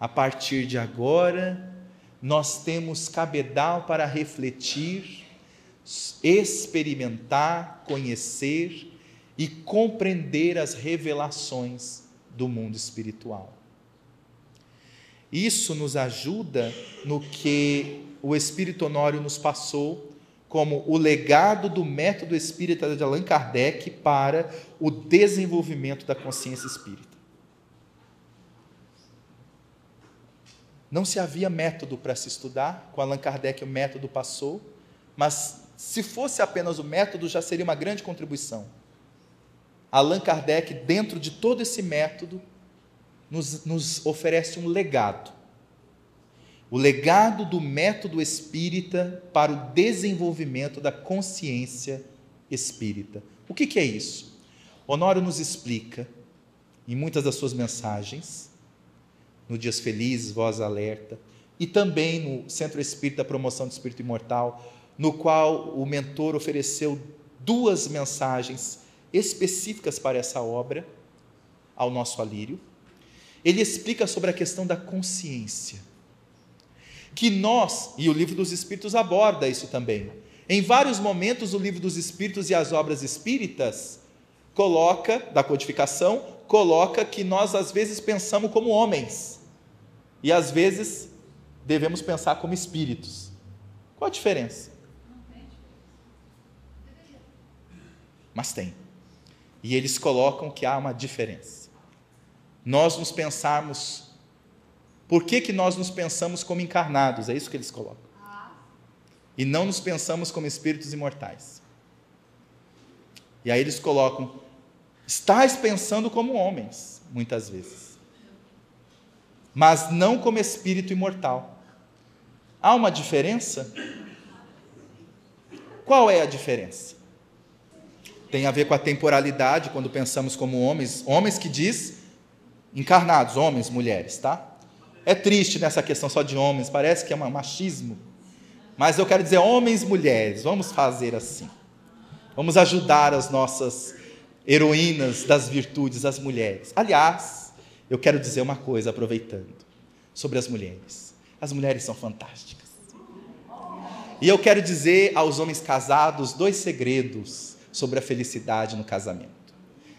A partir de agora, nós temos cabedal para refletir, experimentar, conhecer e compreender as revelações do mundo espiritual. Isso nos ajuda no que o Espírito Honório nos passou como o legado do método espírita de Allan Kardec para o desenvolvimento da consciência espírita. Não se havia método para se estudar, com Allan Kardec o método passou, mas se fosse apenas o método, já seria uma grande contribuição. Allan Kardec, dentro de todo esse método, nos, nos oferece um legado. O legado do método espírita para o desenvolvimento da consciência espírita. O que, que é isso? Honório nos explica, em muitas das suas mensagens, no Dias Felizes, Voz Alerta, e também no Centro Espírita Promoção do Espírito Imortal, no qual o mentor ofereceu duas mensagens específicas para essa obra, ao nosso alírio. Ele explica sobre a questão da consciência. Que nós, e o Livro dos Espíritos aborda isso também. Em vários momentos, o Livro dos Espíritos e as obras espíritas coloca, da codificação, coloca que nós às vezes pensamos como homens e às vezes devemos pensar como espíritos. Qual a diferença? Mas tem. E eles colocam que há uma diferença. Nós nos pensarmos. Por que, que nós nos pensamos como encarnados? É isso que eles colocam. E não nos pensamos como espíritos imortais. E aí eles colocam: estás pensando como homens, muitas vezes, mas não como espírito imortal. Há uma diferença? Qual é a diferença? Tem a ver com a temporalidade, quando pensamos como homens, homens que diz encarnados, homens, mulheres, tá? É triste nessa questão só de homens, parece que é um machismo. Mas eu quero dizer homens, mulheres, vamos fazer assim. Vamos ajudar as nossas heroínas das virtudes, as mulheres. Aliás, eu quero dizer uma coisa aproveitando sobre as mulheres. As mulheres são fantásticas. E eu quero dizer aos homens casados dois segredos sobre a felicidade no casamento.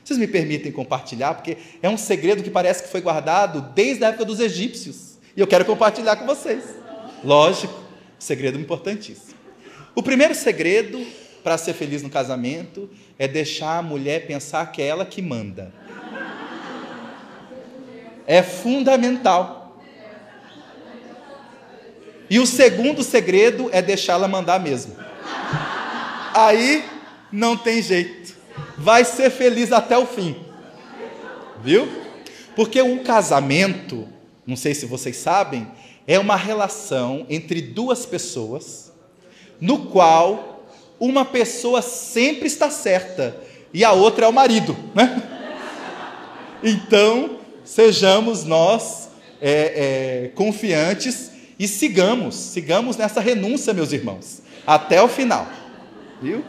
Vocês me permitem compartilhar, porque é um segredo que parece que foi guardado desde a época dos egípcios. E eu quero compartilhar com vocês. Lógico, segredo importantíssimo. O primeiro segredo para ser feliz no casamento é deixar a mulher pensar que é ela que manda. É fundamental. E o segundo segredo é deixá-la mandar mesmo. Aí não tem jeito. Vai ser feliz até o fim. Viu? Porque um casamento, não sei se vocês sabem, é uma relação entre duas pessoas, no qual uma pessoa sempre está certa e a outra é o marido, né? Então, sejamos nós é, é, confiantes e sigamos, sigamos nessa renúncia, meus irmãos, até o final. Viu?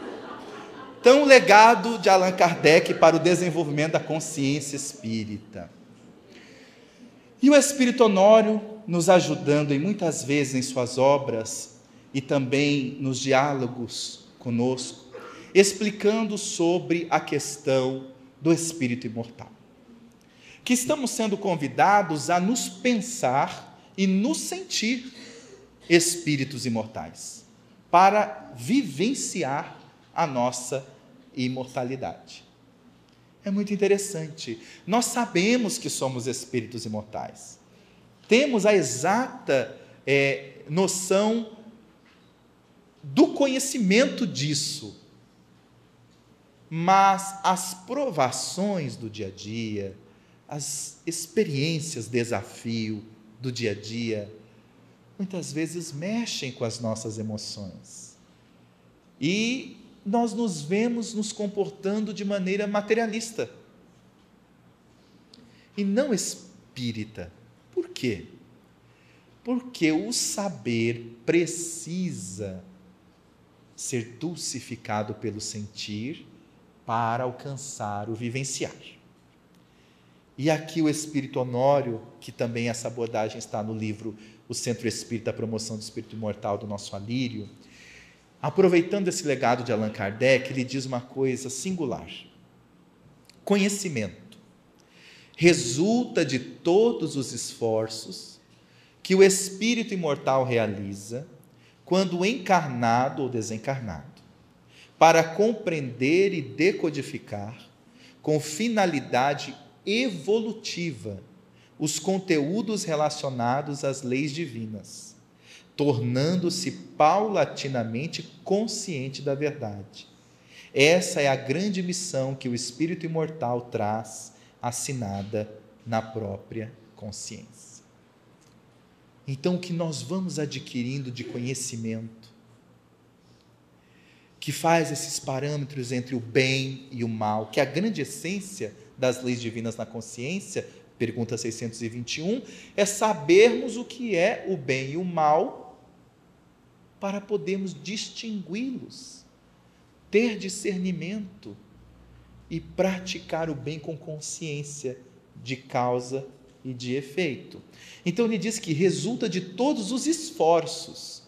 Então, o legado de Allan Kardec para o desenvolvimento da consciência espírita. E o Espírito Honório nos ajudando em muitas vezes em suas obras e também nos diálogos conosco, explicando sobre a questão do espírito imortal. Que estamos sendo convidados a nos pensar e nos sentir espíritos imortais, para vivenciar a nossa imortalidade. É muito interessante. Nós sabemos que somos espíritos imortais. Temos a exata é, noção do conhecimento disso. Mas as provações do dia a dia, as experiências, desafio, do dia a dia, muitas vezes mexem com as nossas emoções. E nós nos vemos nos comportando de maneira materialista e não espírita. Por quê? Porque o saber precisa ser dulcificado pelo sentir para alcançar o vivenciar. E aqui o Espírito Honório, que também essa abordagem está no livro O Centro Espírita, a Promoção do Espírito Imortal do Nosso Alírio, aproveitando esse legado de Allan Kardec, ele diz uma coisa singular: conhecimento resulta de todos os esforços que o espírito imortal realiza quando encarnado ou desencarnado, para compreender e decodificar com finalidade evolutiva os conteúdos relacionados às leis divinas, tornando-se paulatinamente consciente da verdade. Essa é a grande missão que o espírito imortal traz, assinada na própria consciência. Então, o que nós vamos adquirindo de conhecimento, que faz esses parâmetros entre o bem e o mal, que é a grande essência das leis divinas na consciência, pergunta 621, é sabermos o que é o bem e o mal para podermos distingui-los, ter discernimento e praticar o bem com consciência de causa e de efeito. Então ele diz que resulta de todos os esforços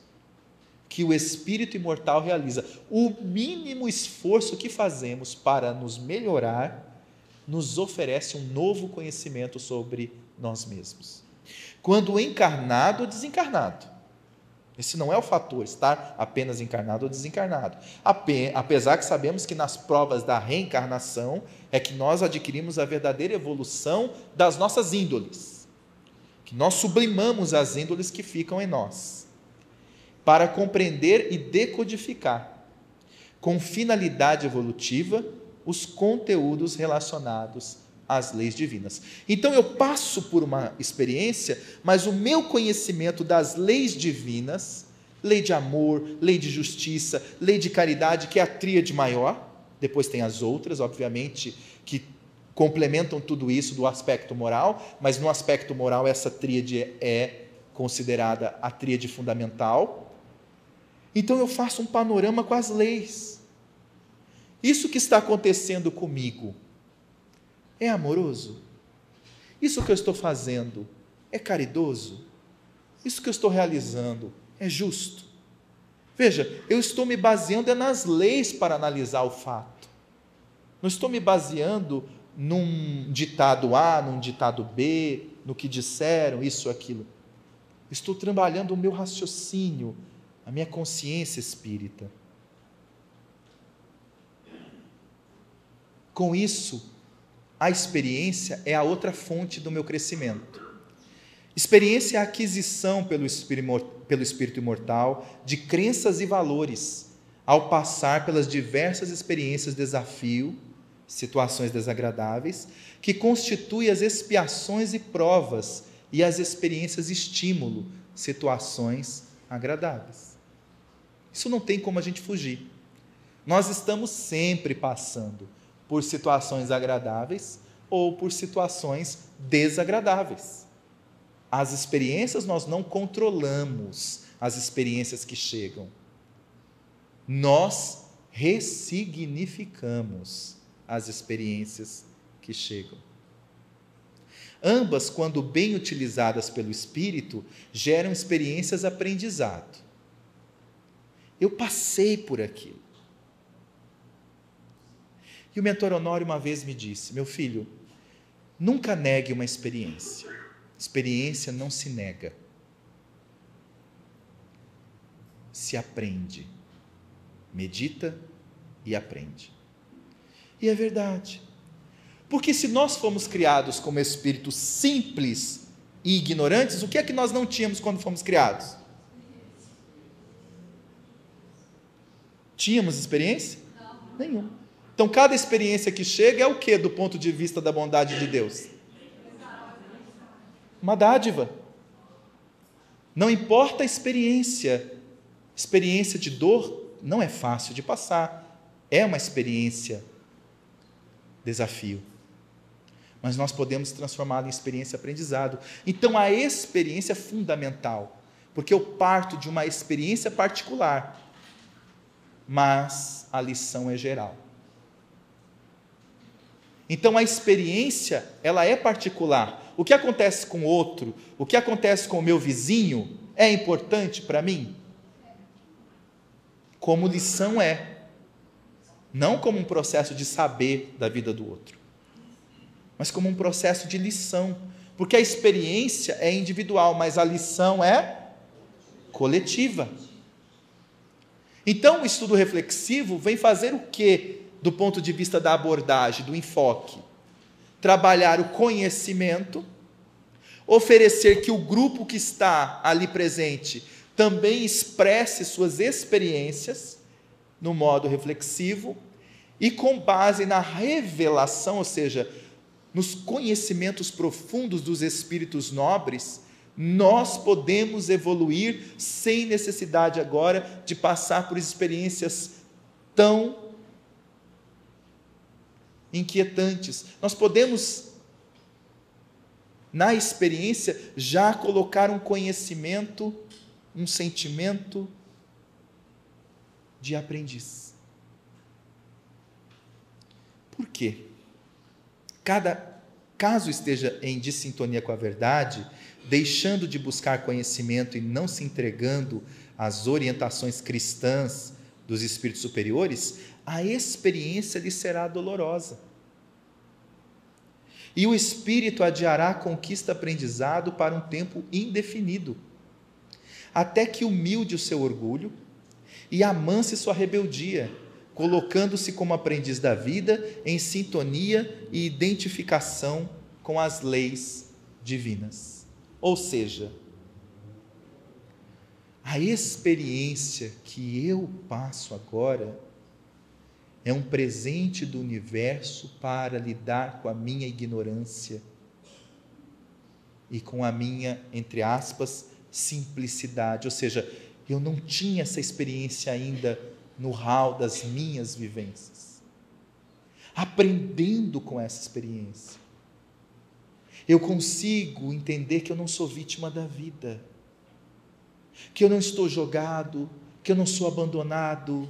que o espírito imortal realiza. O mínimo esforço que fazemos para nos melhorar nos oferece um novo conhecimento sobre nós mesmos. quando encarnado ou desencarnado. Esse não é o fator, estar apenas encarnado ou desencarnado. Apesar que sabemos que nas provas da reencarnação é que nós adquirimos a verdadeira evolução das nossas índoles. Que nós sublimamos as índoles que ficam em nós. Para compreender e decodificar, com finalidade evolutiva, os conteúdos relacionados às leis divinas. Então eu passo por uma experiência, mas o meu conhecimento das leis divinas, lei de amor, lei de justiça, lei de caridade, que é a tríade maior, depois tem as outras, obviamente, que complementam tudo isso do aspecto moral, mas no aspecto moral essa tríade é considerada a tríade fundamental. Então eu faço um panorama com as leis. Isso que está acontecendo comigo é amoroso? Isso que eu estou fazendo é caridoso? Isso que eu estou realizando é justo? Veja, eu estou me baseando é nas leis para analisar o fato. Não estou me baseando num ditado A, num ditado B, no que disseram, isso, aquilo. Estou trabalhando o meu raciocínio, a minha consciência espírita. Com isso, a experiência é a outra fonte do meu crescimento. Experiência é a aquisição pelo espírito imortal de crenças e valores, ao passar pelas diversas experiências de desafio, situações desagradáveis, que constituem as expiações e provas e as experiências estímulo, situações agradáveis. Isso não tem como a gente fugir. Nós estamos sempre passando por situações agradáveis ou por situações desagradáveis. As experiências nós não controlamos as experiências que chegam. Nós ressignificamos as experiências que chegam. Ambas, quando bem utilizadas pelo espírito, geram experiências aprendizado. Eu passei por aquilo. E o mentor Honório uma vez me disse: Meu filho, nunca negue uma experiência. Experiência não se nega. Se aprende. Medita e aprende. E é verdade. Porque se nós fomos criados como espíritos simples e ignorantes, o que é que nós não tínhamos quando fomos criados? Tínhamos experiência? Não. Nenhuma. Então, cada experiência que chega é o que do ponto de vista da bondade de Deus? Uma dádiva. Não importa a experiência, experiência de dor não é fácil de passar, é uma experiência desafio. Mas nós podemos transformá-la em experiência aprendizado. Então a experiência é fundamental, porque eu parto de uma experiência particular, mas a lição é geral. Então a experiência, ela é particular. O que acontece com o outro, o que acontece com o meu vizinho, é importante para mim? Como lição é, não como um processo de saber da vida do outro, mas como um processo de lição, porque a experiência é individual, mas a lição é coletiva. Então, o estudo reflexivo vem fazer o quê? Do ponto de vista da abordagem, do enfoque. Trabalhar o conhecimento, oferecer que o grupo que está ali presente também expresse suas experiências no modo reflexivo e com base na revelação, ou seja, nos conhecimentos profundos dos espíritos nobres, nós podemos evoluir sem necessidade agora de passar por experiências tão inquietantes. Nós podemos, na experiência, já colocar um conhecimento, um sentimento de aprendiz. Por quê? Cada caso esteja em dissintonia com a verdade, deixando de buscar conhecimento e não se entregando às orientações cristãs dos espíritos superiores, a experiência lhe será dolorosa. e o espírito adiará a conquista aprendizado para um tempo indefinido, até que humilde o seu orgulho e amance sua rebeldia, colocando-se como aprendiz da vida em sintonia e identificação com as leis divinas. Ou seja, a experiência que eu passo agora é um presente do universo para lidar com a minha ignorância e com a minha, entre aspas, simplicidade. Ou seja, eu não tinha essa experiência ainda no hall das minhas vivências. Aprendendo com essa experiência, eu consigo entender que eu não sou vítima da vida, que eu não estou jogado, que eu não sou abandonado,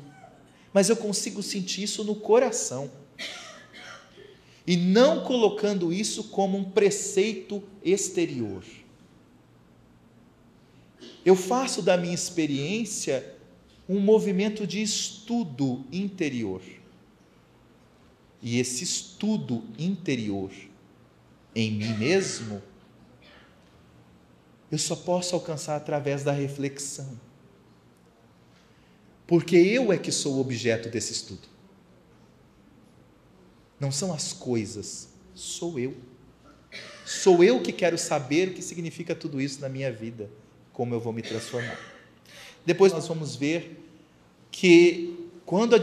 mas eu consigo sentir isso no coração. E não colocando isso como um preceito exterior. Eu faço da minha experiência um movimento de estudo interior. E esse estudo interior em mim mesmo, eu só posso alcançar através da reflexão porque eu é que sou o objeto desse estudo. Não são as coisas, sou eu. Sou eu que quero saber o que significa tudo isso na minha vida, como eu vou me transformar. Depois nós vamos ver que quando a